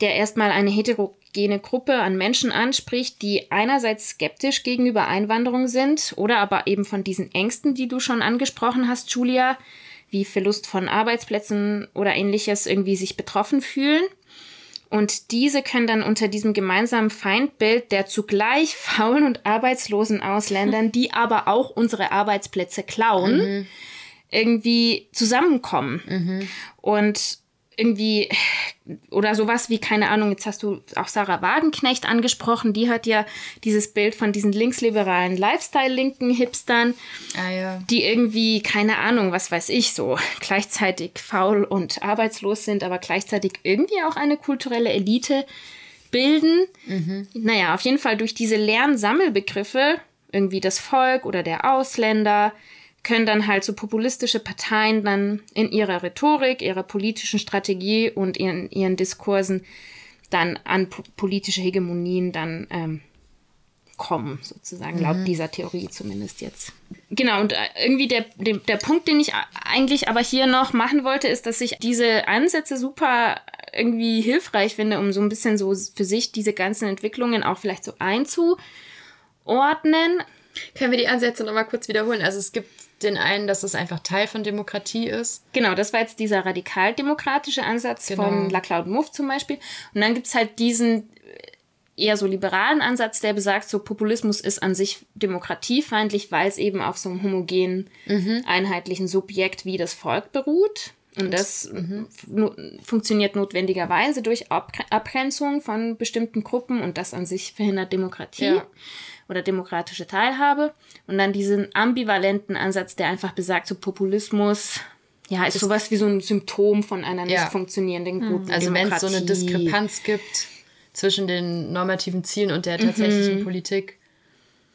der erstmal eine heterogene Gruppe an Menschen anspricht, die einerseits skeptisch gegenüber Einwanderung sind oder aber eben von diesen Ängsten, die du schon angesprochen hast, Julia, wie Verlust von Arbeitsplätzen oder ähnliches irgendwie sich betroffen fühlen. Und diese können dann unter diesem gemeinsamen Feindbild der zugleich (laughs) faulen und arbeitslosen Ausländern, die (laughs) aber auch unsere Arbeitsplätze klauen, mhm. irgendwie zusammenkommen. Mhm. Und irgendwie oder sowas wie, keine Ahnung, jetzt hast du auch Sarah Wagenknecht angesprochen, die hat ja dieses Bild von diesen linksliberalen Lifestyle-linken Hipstern, ah, ja. die irgendwie, keine Ahnung, was weiß ich, so gleichzeitig faul und arbeitslos sind, aber gleichzeitig irgendwie auch eine kulturelle Elite bilden. Mhm. Naja, auf jeden Fall durch diese leeren Sammelbegriffe, irgendwie das Volk oder der Ausländer, können dann halt so populistische Parteien dann in ihrer Rhetorik, ihrer politischen Strategie und in ihren Diskursen dann an politische Hegemonien dann ähm, kommen, sozusagen, mhm. laut dieser Theorie zumindest jetzt. Genau, und äh, irgendwie der, der, der Punkt, den ich eigentlich aber hier noch machen wollte, ist, dass ich diese Ansätze super irgendwie hilfreich finde, um so ein bisschen so für sich diese ganzen Entwicklungen auch vielleicht so einzuordnen. Können wir die Ansätze nochmal kurz wiederholen? Also es gibt den einen, dass es einfach Teil von Demokratie ist. Genau, das war jetzt dieser radikaldemokratische Ansatz genau. von Laclau Muff zum Beispiel. Und dann gibt es halt diesen eher so liberalen Ansatz, der besagt, so Populismus ist an sich demokratiefeindlich, weil es eben auf so einem homogenen, mhm. einheitlichen Subjekt wie das Volk beruht. Und das mhm. funktioniert notwendigerweise durch Ab Abgrenzung von bestimmten Gruppen und das an sich verhindert Demokratie. Ja oder demokratische Teilhabe. Und dann diesen ambivalenten Ansatz, der einfach besagt, so Populismus, ja, ist das sowas wie so ein Symptom von einer nicht ja. funktionierenden hm. guten Also wenn es so eine Diskrepanz gibt zwischen den normativen Zielen und der tatsächlichen mhm. Politik,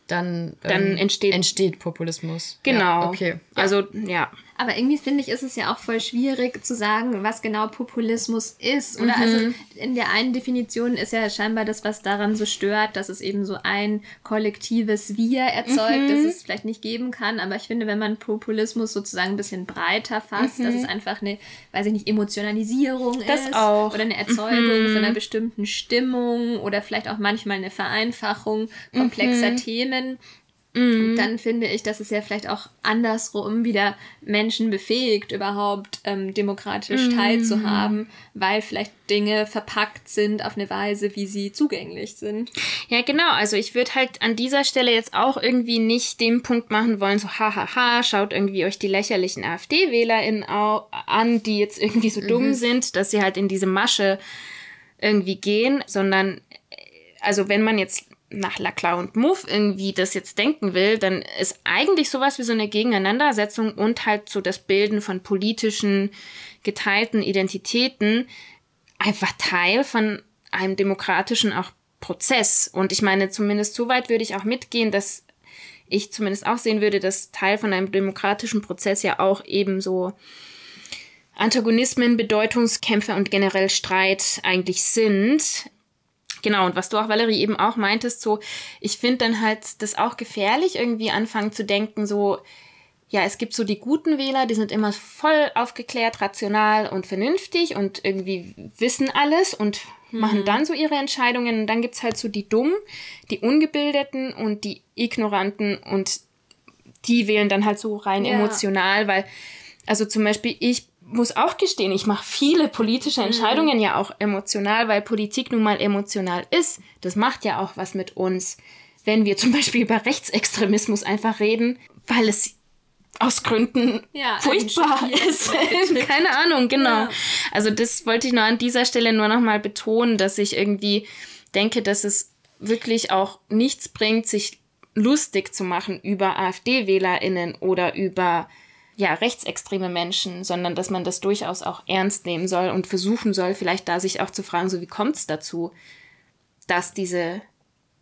dann, dann ähm, entsteht, entsteht Populismus. Genau. Ja, okay. Ja. Also, ja. Aber irgendwie finde ich, ist es ja auch voll schwierig zu sagen, was genau Populismus ist. Oder mhm. also in der einen Definition ist ja scheinbar das, was daran so stört, dass es eben so ein kollektives Wir erzeugt, mhm. das es vielleicht nicht geben kann. Aber ich finde, wenn man Populismus sozusagen ein bisschen breiter fasst, mhm. dass es einfach eine, weiß ich nicht, Emotionalisierung das ist. Auch. Oder eine Erzeugung von einer mhm. bestimmten Stimmung oder vielleicht auch manchmal eine Vereinfachung komplexer mhm. Themen Mhm. Dann finde ich, dass es ja vielleicht auch andersrum wieder Menschen befähigt, überhaupt ähm, demokratisch mhm. teilzuhaben, weil vielleicht Dinge verpackt sind auf eine Weise, wie sie zugänglich sind. Ja, genau. Also ich würde halt an dieser Stelle jetzt auch irgendwie nicht den Punkt machen wollen, so hahaha, schaut irgendwie euch die lächerlichen AfD-WählerInnen an, die jetzt irgendwie so mhm. dumm sind, dass sie halt in diese Masche irgendwie gehen, sondern äh, also wenn man jetzt nach Laclau und Muff irgendwie das jetzt denken will, dann ist eigentlich sowas wie so eine Gegeneinandersetzung und halt so das Bilden von politischen geteilten Identitäten einfach Teil von einem demokratischen auch Prozess. Und ich meine, zumindest so weit würde ich auch mitgehen, dass ich zumindest auch sehen würde, dass Teil von einem demokratischen Prozess ja auch eben so Antagonismen, Bedeutungskämpfe und generell Streit eigentlich sind. Genau, und was du auch, Valerie, eben auch meintest, so, ich finde dann halt das auch gefährlich, irgendwie anfangen zu denken, so, ja, es gibt so die guten Wähler, die sind immer voll aufgeklärt, rational und vernünftig und irgendwie wissen alles und mhm. machen dann so ihre Entscheidungen. Und dann gibt's halt so die Dummen, die Ungebildeten und die Ignoranten und die wählen dann halt so rein ja. emotional, weil, also zum Beispiel ich muss auch gestehen, ich mache viele politische Entscheidungen mhm. ja auch emotional, weil Politik nun mal emotional ist. Das macht ja auch was mit uns, wenn wir zum Beispiel über Rechtsextremismus einfach reden, weil es aus Gründen ja, furchtbar ist. (laughs) (laughs) Keine Ahnung, genau. Ja. Also das wollte ich nur an dieser Stelle nur noch mal betonen, dass ich irgendwie denke, dass es wirklich auch nichts bringt, sich lustig zu machen über AfD-WählerInnen oder über ja, rechtsextreme Menschen, sondern dass man das durchaus auch ernst nehmen soll und versuchen soll, vielleicht da sich auch zu fragen, so wie kommt es dazu, dass diese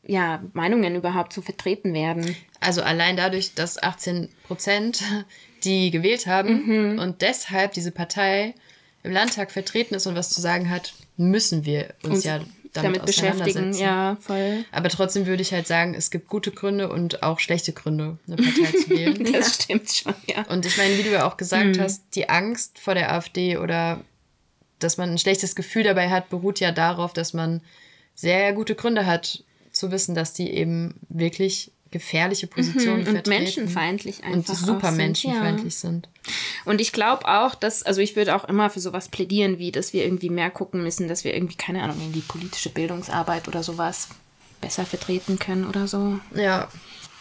ja, Meinungen überhaupt zu vertreten werden. Also allein dadurch, dass 18 Prozent die gewählt haben mhm. und deshalb diese Partei im Landtag vertreten ist und was zu sagen hat, müssen wir uns, uns ja damit, damit beschäftigen. Ja, voll. Aber trotzdem würde ich halt sagen, es gibt gute Gründe und auch schlechte Gründe, eine Partei zu (laughs) wählen. das ja. stimmt schon, ja. Und ich meine, wie du ja auch gesagt mhm. hast, die Angst vor der AfD oder dass man ein schlechtes Gefühl dabei hat, beruht ja darauf, dass man sehr gute Gründe hat, zu wissen, dass die eben wirklich gefährliche mhm, Positionen mhm, und menschenfeindlich einfach und super menschenfeindlich ja. sind. Und ich glaube auch, dass also ich würde auch immer für sowas plädieren, wie dass wir irgendwie mehr gucken müssen, dass wir irgendwie keine Ahnung irgendwie politische Bildungsarbeit oder sowas besser vertreten können oder so. Ja.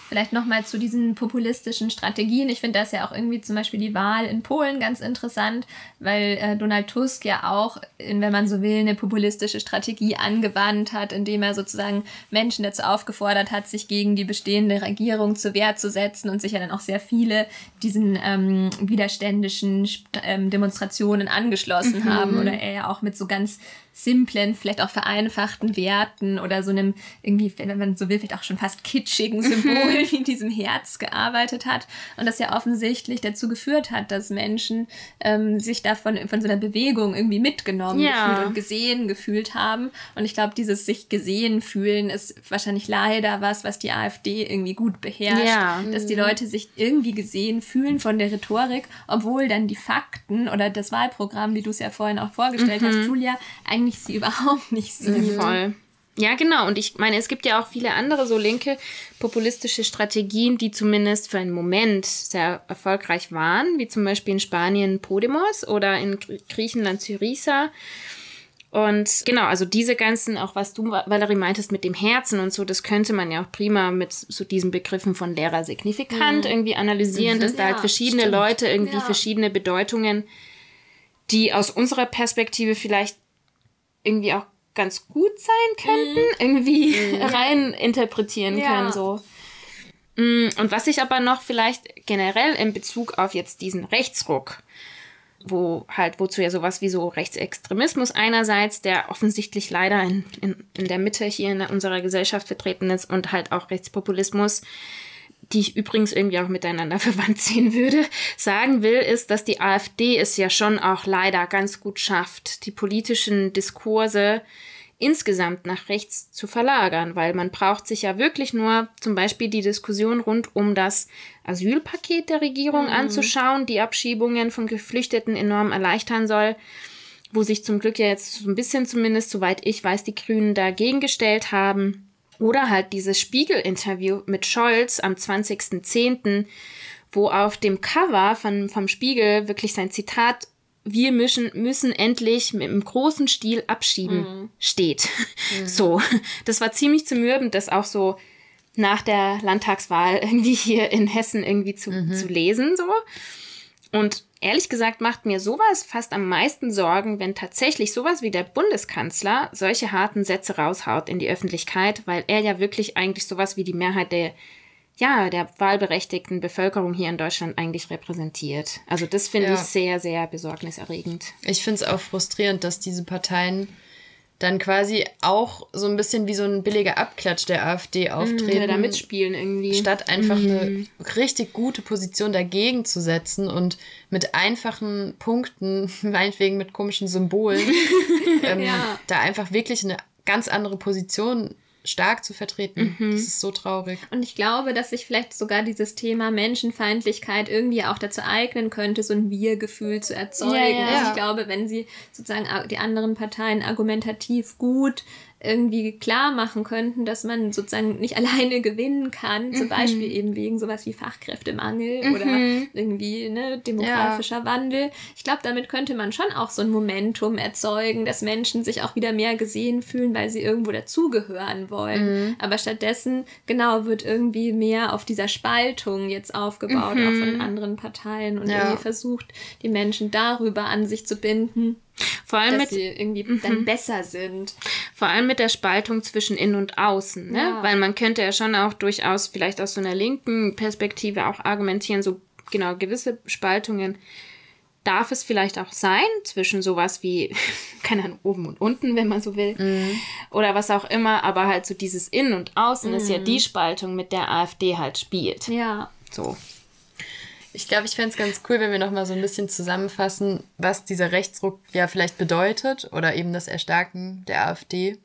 Vielleicht nochmal zu diesen populistischen Strategien. Ich finde das ja auch irgendwie zum Beispiel die Wahl in Polen ganz interessant, weil äh, Donald Tusk ja auch, in, wenn man so will, eine populistische Strategie angewandt hat, indem er sozusagen Menschen dazu aufgefordert hat, sich gegen die bestehende Regierung zur Wehr zu setzen und sich ja dann auch sehr viele diesen ähm, widerständischen ähm, Demonstrationen angeschlossen mhm. haben oder er ja auch mit so ganz simplen, vielleicht auch vereinfachten Werten oder so einem irgendwie, wenn man so will, vielleicht auch schon fast kitschigen Symbol (laughs) wie diesem Herz gearbeitet hat und das ja offensichtlich dazu geführt hat, dass Menschen ähm, sich davon von so einer Bewegung irgendwie mitgenommen ja. gefühlt und gesehen gefühlt haben und ich glaube, dieses sich gesehen fühlen ist wahrscheinlich leider was, was die AfD irgendwie gut beherrscht, ja. dass die Leute sich irgendwie gesehen fühlen von der Rhetorik, obwohl dann die Fakten oder das Wahlprogramm, wie du es ja vorhin auch vorgestellt mhm. hast, Julia, eigentlich ich sie (laughs) überhaupt nicht sehen. Voll. Ja, genau. Und ich meine, es gibt ja auch viele andere so linke populistische Strategien, die zumindest für einen Moment sehr erfolgreich waren, wie zum Beispiel in Spanien Podemos oder in Griechenland Syriza. Und genau, also diese ganzen, auch was du, Valerie, meintest mit dem Herzen und so, das könnte man ja auch prima mit so diesen Begriffen von Lehrer signifikant mhm. irgendwie analysieren, mhm. dass da halt verschiedene stimmt. Leute irgendwie ja. verschiedene Bedeutungen, die aus unserer Perspektive vielleicht irgendwie auch ganz gut sein könnten, mm. irgendwie mm. (laughs) rein interpretieren ja. können. So. Mm, und was ich aber noch vielleicht generell in Bezug auf jetzt diesen Rechtsruck, wo halt, wozu ja sowas wie so Rechtsextremismus einerseits, der offensichtlich leider in, in, in der Mitte hier in unserer Gesellschaft vertreten ist und halt auch Rechtspopulismus, die ich übrigens irgendwie auch miteinander (laughs) verwandt sehen würde, sagen will, ist, dass die AfD es ja schon auch leider ganz gut schafft, die politischen Diskurse insgesamt nach rechts zu verlagern, weil man braucht sich ja wirklich nur zum Beispiel die Diskussion rund um das Asylpaket der Regierung mhm. anzuschauen, die Abschiebungen von Geflüchteten enorm erleichtern soll, wo sich zum Glück ja jetzt so ein bisschen zumindest, soweit ich weiß, die Grünen dagegen gestellt haben. Oder halt dieses Spiegel-Interview mit Scholz am 20.10., wo auf dem Cover von, vom Spiegel wirklich sein Zitat wir müssen, müssen endlich mit einem großen Stil abschieben mhm. steht. Mhm. So, das war ziemlich zermürbend, das auch so nach der Landtagswahl (laughs) irgendwie hier in Hessen irgendwie zu, mhm. zu lesen, so. Und ehrlich gesagt macht mir sowas fast am meisten Sorgen, wenn tatsächlich sowas wie der Bundeskanzler solche harten Sätze raushaut in die Öffentlichkeit, weil er ja wirklich eigentlich sowas wie die Mehrheit der ja, der wahlberechtigten Bevölkerung hier in Deutschland eigentlich repräsentiert. Also das finde ja. ich sehr, sehr besorgniserregend. Ich finde es auch frustrierend, dass diese Parteien dann quasi auch so ein bisschen wie so ein billiger Abklatsch der AfD mhm, auftreten. Mhm, da mitspielen irgendwie. Statt einfach mhm. eine richtig gute Position dagegen zu setzen und mit einfachen Punkten, (laughs) meinetwegen mit komischen Symbolen, (laughs) ähm, ja. da einfach wirklich eine ganz andere Position stark zu vertreten. Mhm. Das ist so traurig. Und ich glaube, dass sich vielleicht sogar dieses Thema Menschenfeindlichkeit irgendwie auch dazu eignen könnte, so ein Wir-Gefühl zu erzeugen. Ja, ja. Also ich glaube, wenn sie sozusagen die anderen Parteien argumentativ gut irgendwie klar machen könnten, dass man sozusagen nicht (laughs) alleine gewinnen kann, zum mhm. Beispiel eben wegen sowas wie Fachkräftemangel mhm. oder irgendwie ne, demografischer ja. Wandel. Ich glaube, damit könnte man schon auch so ein Momentum erzeugen, dass Menschen sich auch wieder mehr gesehen fühlen, weil sie irgendwo dazugehören wollen. Mhm. Aber stattdessen, genau, wird irgendwie mehr auf dieser Spaltung jetzt aufgebaut, auch von mhm. anderen Parteien und ja. irgendwie versucht, die Menschen darüber an sich zu binden. Vor allem dass mit, sie irgendwie mhm. dann besser sind. Vor allem mit der Spaltung zwischen innen und außen, ne? Ja. Weil man könnte ja schon auch durchaus vielleicht aus so einer linken Perspektive auch argumentieren, so genau gewisse Spaltungen darf es vielleicht auch sein, zwischen sowas wie, (laughs) keine Ahnung, oben und unten, wenn man so will, mhm. oder was auch immer, aber halt so dieses Innen und Außen mhm. ist ja mhm. die Spaltung, mit der AfD halt spielt. Ja. So. Ich glaube, ich fände es ganz cool, wenn wir nochmal so ein bisschen zusammenfassen, was dieser Rechtsruck ja vielleicht bedeutet oder eben das Erstarken der AfD.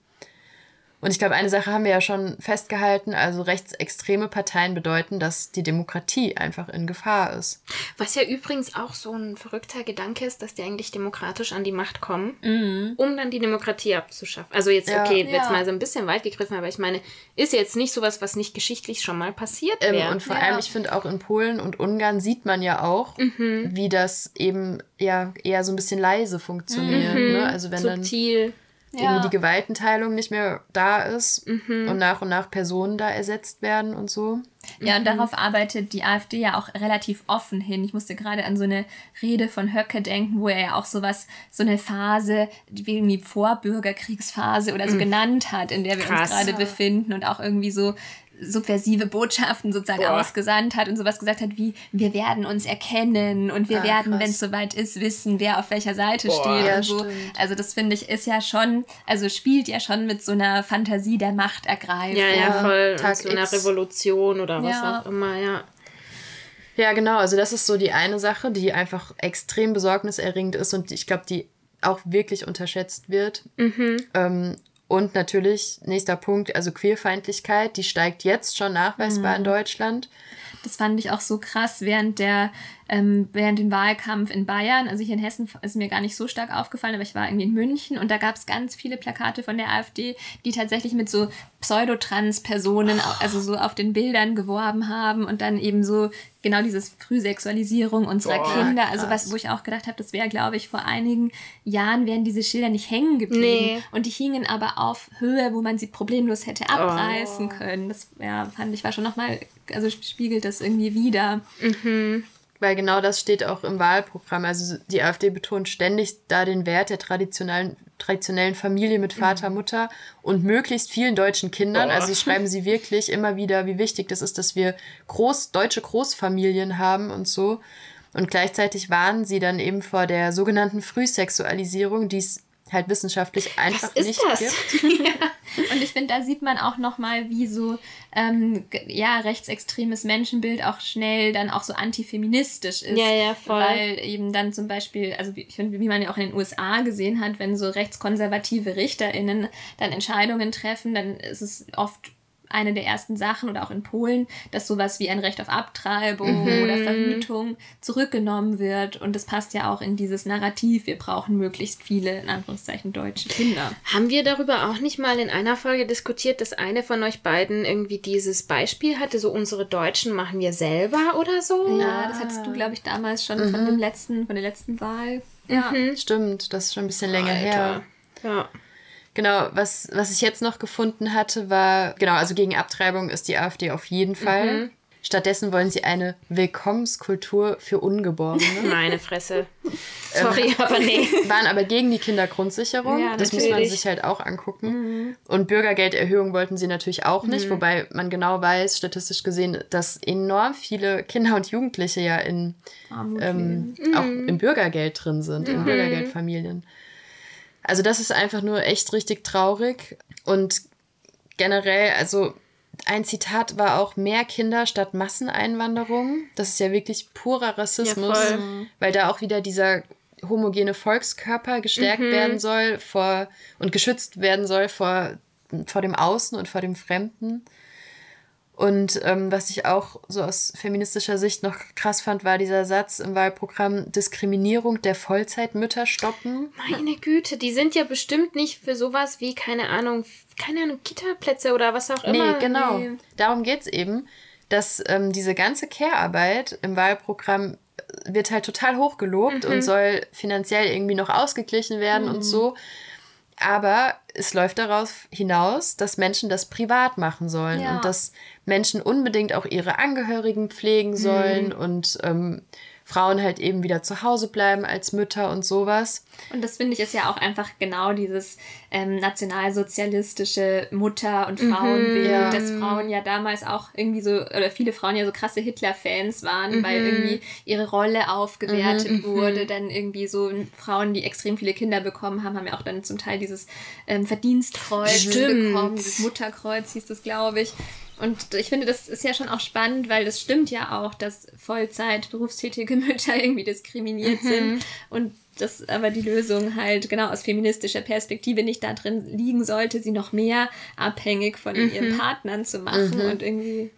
Und ich glaube, eine Sache haben wir ja schon festgehalten, also rechtsextreme Parteien bedeuten, dass die Demokratie einfach in Gefahr ist. Was ja übrigens auch so ein verrückter Gedanke ist, dass die eigentlich demokratisch an die Macht kommen, mhm. um dann die Demokratie abzuschaffen. Also jetzt, ja, okay, ja. jetzt mal so ein bisschen weit gegriffen, aber ich meine, ist jetzt nicht sowas, was nicht geschichtlich schon mal passiert ähm, wäre. Und vor ja. allem, ich finde auch in Polen und Ungarn sieht man ja auch, mhm. wie das eben ja eher so ein bisschen leise funktioniert. Mhm. Ne? Also wenn Subtil. dann ja. irgendwie die Gewaltenteilung nicht mehr da ist mhm. und nach und nach Personen da ersetzt werden und so. Ja, und mhm. darauf arbeitet die AfD ja auch relativ offen hin. Ich musste gerade an so eine Rede von Höcke denken, wo er ja auch sowas, so eine Phase, wie irgendwie Vorbürgerkriegsphase oder so mhm. genannt hat, in der wir Krass. uns gerade befinden und auch irgendwie so subversive Botschaften sozusagen Boah. ausgesandt hat und sowas gesagt hat wie, wir werden uns erkennen und wir ah, werden, wenn es soweit ist, wissen, wer auf welcher Seite Boah, steht ja, und so. Stimmt. Also das finde ich ist ja schon, also spielt ja schon mit so einer Fantasie der Machtergreifung. Ja, ja, voll. Tag so einer Revolution oder was ja. auch immer, ja. Ja, genau. Also das ist so die eine Sache, die einfach extrem besorgniserregend ist und ich glaube, die auch wirklich unterschätzt wird. Mhm. Ähm, und natürlich, nächster Punkt, also Queerfeindlichkeit, die steigt jetzt schon nachweisbar mhm. in Deutschland. Das fand ich auch so krass während der ähm, während dem Wahlkampf in Bayern. Also hier in Hessen ist mir gar nicht so stark aufgefallen, aber ich war irgendwie in München und da gab es ganz viele Plakate von der AfD, die tatsächlich mit so Pseudotrans-Personen, also so auf den Bildern geworben haben und dann eben so genau dieses Frühsexualisierung unserer Boah, Kinder. Also was, wo ich auch gedacht habe, das wäre, glaube ich, vor einigen Jahren wären diese Schilder nicht hängen geblieben. Nee. Und die hingen aber auf Höhe, wo man sie problemlos hätte abreißen oh. können. Das ja, fand ich war schon nochmal, also spiegelt das irgendwie wieder. Mhm weil genau das steht auch im Wahlprogramm. Also die AfD betont ständig da den Wert der traditionellen, traditionellen Familie mit Vater, mhm. Mutter und möglichst vielen deutschen Kindern. Oh. Also schreiben sie wirklich immer wieder, wie wichtig das ist, dass wir groß, deutsche Großfamilien haben und so. Und gleichzeitig warnen sie dann eben vor der sogenannten Frühsexualisierung, die es halt wissenschaftlich einfach nicht das? gibt. (laughs) ja. Und ich finde, da sieht man auch nochmal, wie so ähm, ja, rechtsextremes Menschenbild auch schnell dann auch so antifeministisch ist. Ja, ja, voll. Weil eben dann zum Beispiel, also ich finde, wie man ja auch in den USA gesehen hat, wenn so rechtskonservative RichterInnen dann Entscheidungen treffen, dann ist es oft eine der ersten Sachen oder auch in Polen, dass sowas wie ein Recht auf Abtreibung mhm. oder Verhütung zurückgenommen wird. Und das passt ja auch in dieses Narrativ, wir brauchen möglichst viele, in Anführungszeichen, deutsche Kinder. Haben wir darüber auch nicht mal in einer Folge diskutiert, dass eine von euch beiden irgendwie dieses Beispiel hatte, so unsere Deutschen machen wir selber oder so? Ja, das hattest du, glaube ich, damals schon mhm. von dem letzten, von der letzten Wahl. Ja, mhm. stimmt, das ist schon ein bisschen länger Alter. her. Ja. Genau, was, was ich jetzt noch gefunden hatte, war, genau, also gegen Abtreibung ist die AfD auf jeden Fall. Mhm. Stattdessen wollen sie eine Willkommenskultur für Ungeborene. (laughs) Meine Fresse. Sorry, ähm, aber nee. (laughs) Waren aber gegen die Kindergrundsicherung. Ja, das muss man sich halt auch angucken. Mhm. Und Bürgergelderhöhung wollten sie natürlich auch nicht, mhm. wobei man genau weiß, statistisch gesehen, dass enorm viele Kinder und Jugendliche ja in, ähm, auch mhm. im Bürgergeld drin sind, in mhm. Bürgergeldfamilien. Also das ist einfach nur echt richtig traurig. Und generell, also ein Zitat war auch mehr Kinder statt Masseneinwanderung. Das ist ja wirklich purer Rassismus, ja, weil da auch wieder dieser homogene Volkskörper gestärkt mhm. werden soll vor und geschützt werden soll vor, vor dem Außen und vor dem Fremden. Und ähm, was ich auch so aus feministischer Sicht noch krass fand, war dieser Satz im Wahlprogramm Diskriminierung der Vollzeitmütter stoppen. Meine Güte, die sind ja bestimmt nicht für sowas wie, keine Ahnung, keine Ahnung, Kita-Plätze oder was auch immer. Nee, genau. Nee. Darum geht es eben, dass ähm, diese ganze Care-Arbeit im Wahlprogramm äh, wird halt total hochgelobt mhm. und soll finanziell irgendwie noch ausgeglichen werden mhm. und so. Aber es läuft darauf hinaus, dass Menschen das privat machen sollen ja. und dass Menschen unbedingt auch ihre Angehörigen pflegen sollen mhm. und ähm, Frauen halt eben wieder zu Hause bleiben als Mütter und sowas. Und das finde ich ist ja auch einfach genau dieses ähm, nationalsozialistische Mutter- und Frauenbild, mhm, dass Frauen ja damals auch irgendwie so, oder viele Frauen ja so krasse Hitler-Fans waren, mhm. weil irgendwie ihre Rolle aufgewertet mhm, mhm, wurde. Dann irgendwie so Frauen, die extrem viele Kinder bekommen haben, haben ja auch dann zum Teil dieses ähm, Verdienstkreuz Stimmt. bekommen, dieses Mutterkreuz hieß das, glaube ich. Und ich finde, das ist ja schon auch spannend, weil das stimmt ja auch, dass Vollzeit berufstätige (laughs) Mütter irgendwie diskriminiert mhm. sind und dass aber die Lösung halt genau aus feministischer Perspektive nicht da drin liegen sollte, sie noch mehr abhängig von mhm. ihren Partnern zu machen mhm. und irgendwie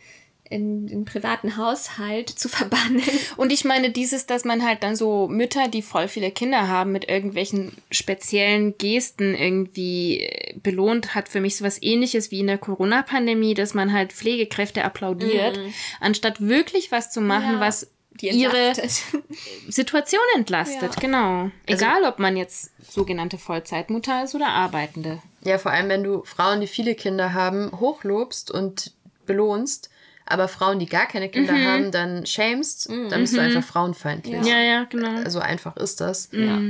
in den privaten Haushalt zu (laughs) verbannen. Und ich meine, dieses, dass man halt dann so Mütter, die voll viele Kinder haben, mit irgendwelchen speziellen Gesten irgendwie äh, belohnt, hat für mich sowas ähnliches wie in der Corona-Pandemie, dass man halt Pflegekräfte applaudiert, mhm. anstatt wirklich was zu machen, ja, was ihre (laughs) Situation entlastet. Ja. Genau. Also, Egal, ob man jetzt sogenannte Vollzeitmutter ist oder Arbeitende. Ja, vor allem, wenn du Frauen, die viele Kinder haben, hochlobst und belohnst, aber Frauen, die gar keine Kinder mhm. haben, dann schämst, mhm. dann bist du einfach frauenfeindlich. Ja, ja, genau. So einfach ist das. Mhm. Ja.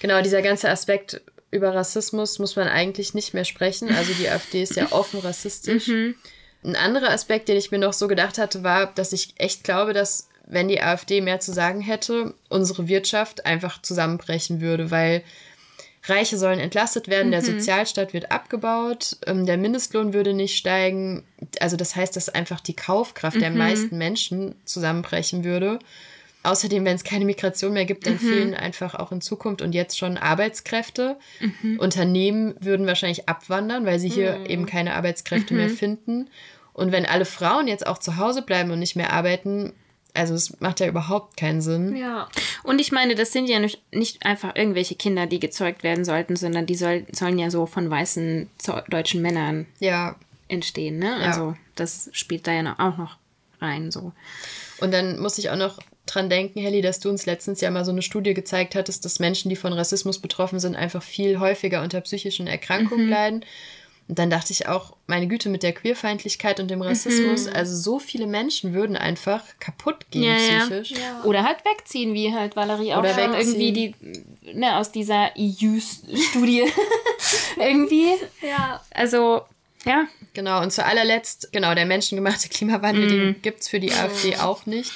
Genau, dieser ganze Aspekt über Rassismus muss man eigentlich nicht mehr sprechen. Also die AfD ist ja offen rassistisch. Mhm. Ein anderer Aspekt, den ich mir noch so gedacht hatte, war, dass ich echt glaube, dass wenn die AfD mehr zu sagen hätte, unsere Wirtschaft einfach zusammenbrechen würde, weil Reiche sollen entlastet werden, mhm. der Sozialstaat wird abgebaut, ähm, der Mindestlohn würde nicht steigen. Also das heißt, dass einfach die Kaufkraft mhm. der meisten Menschen zusammenbrechen würde. Außerdem, wenn es keine Migration mehr gibt, dann mhm. fehlen einfach auch in Zukunft und jetzt schon Arbeitskräfte. Mhm. Unternehmen würden wahrscheinlich abwandern, weil sie hier mhm. eben keine Arbeitskräfte mehr mhm. finden. Und wenn alle Frauen jetzt auch zu Hause bleiben und nicht mehr arbeiten, also es macht ja überhaupt keinen Sinn. Ja. Und ich meine, das sind ja nicht, einfach irgendwelche Kinder, die gezeugt werden sollten, sondern die soll, sollen ja so von weißen deutschen Männern ja. entstehen. Ne? Ja. Also das spielt da ja auch noch rein. So. Und dann muss ich auch noch dran denken, Helly, dass du uns letztens ja mal so eine Studie gezeigt hattest, dass Menschen, die von Rassismus betroffen sind, einfach viel häufiger unter psychischen Erkrankungen mhm. leiden. Und dann dachte ich auch, meine Güte, mit der Queerfeindlichkeit und dem Rassismus, mhm. also so viele Menschen würden einfach kaputt gehen ja, psychisch. Ja. Oder halt wegziehen, wie halt Valerie auch Oder schon irgendwie die, ne, aus dieser EU-Studie (laughs) irgendwie. Ja. Also, ja. Genau, und zu allerletzt, genau, der menschengemachte Klimawandel, mhm. den gibt es für die AfD auch nicht.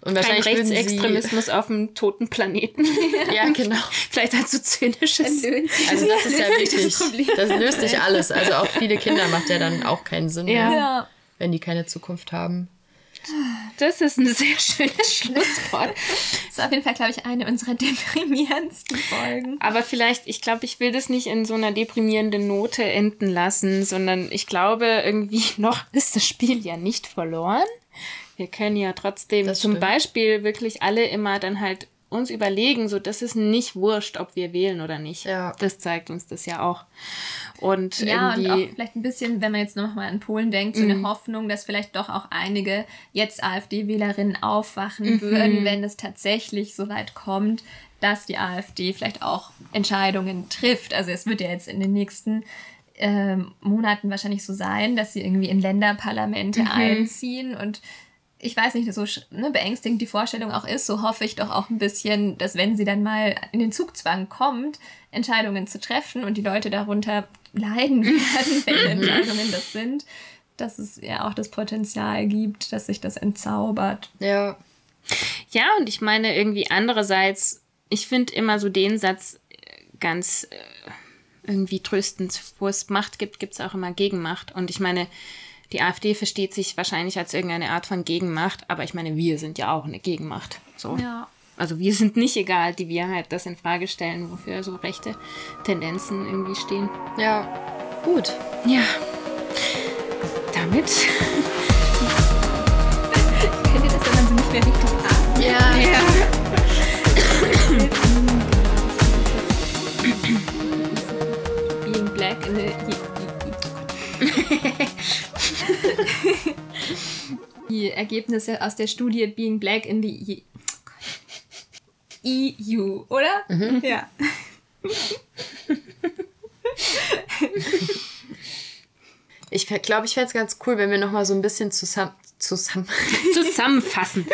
Und wahrscheinlich Kein Rechtsextremismus sie... auf dem toten Planeten. (laughs) ja, genau. Vielleicht halt so zynisches. Also das ist ja wirklich, das löst sich alles. Also auch viele Kinder macht ja dann auch keinen Sinn ja. mehr, wenn die keine Zukunft haben. Das ist ein sehr schönes (laughs) Schlusswort. Das ist auf jeden Fall, glaube ich, eine unserer deprimierendsten Folgen. Aber vielleicht, ich glaube, ich will das nicht in so einer deprimierenden Note enden lassen, sondern ich glaube, irgendwie (laughs) noch ist das Spiel ja nicht verloren wir können ja trotzdem das zum stimmt. Beispiel wirklich alle immer dann halt uns überlegen, so das ist nicht wurscht, ob wir wählen oder nicht. Ja. Das zeigt uns das ja auch. Und ja, und auch vielleicht ein bisschen, wenn man jetzt nochmal an Polen denkt, so eine mhm. Hoffnung, dass vielleicht doch auch einige jetzt AfD-Wählerinnen aufwachen mhm. würden, wenn es tatsächlich so weit kommt, dass die AfD vielleicht auch Entscheidungen trifft. Also es wird ja jetzt in den nächsten ähm, Monaten wahrscheinlich so sein, dass sie irgendwie in Länderparlamente mhm. einziehen und ich weiß nicht, so ne, beängstigend die Vorstellung auch ist, so hoffe ich doch auch ein bisschen, dass wenn sie dann mal in den Zugzwang kommt, Entscheidungen zu treffen und die Leute darunter leiden (laughs) werden, welche mhm. Entscheidungen das sind, dass es ja auch das Potenzial gibt, dass sich das entzaubert. Ja. Ja, und ich meine irgendwie andererseits, ich finde immer so den Satz ganz äh, irgendwie tröstend, wo es Macht gibt, gibt es auch immer Gegenmacht. Und ich meine, die AfD versteht sich wahrscheinlich als irgendeine Art von Gegenmacht, aber ich meine, wir sind ja auch eine Gegenmacht. So. Ja. Also wir sind nicht egal, die wir halt das in Frage stellen, wofür so rechte Tendenzen irgendwie stehen. Ja, gut. Ja. Damit. Kennt ihr das, wenn man so nicht mehr richtig atmet? Ja. ja. Being black in the (laughs) (laughs) die Ergebnisse aus der Studie Being Black in the EU, oder? Mhm. Ja. (laughs) Ich glaube, ich fände es ganz cool, wenn wir nochmal so ein bisschen zusammen, zusammen (laughs) zusammenfassen.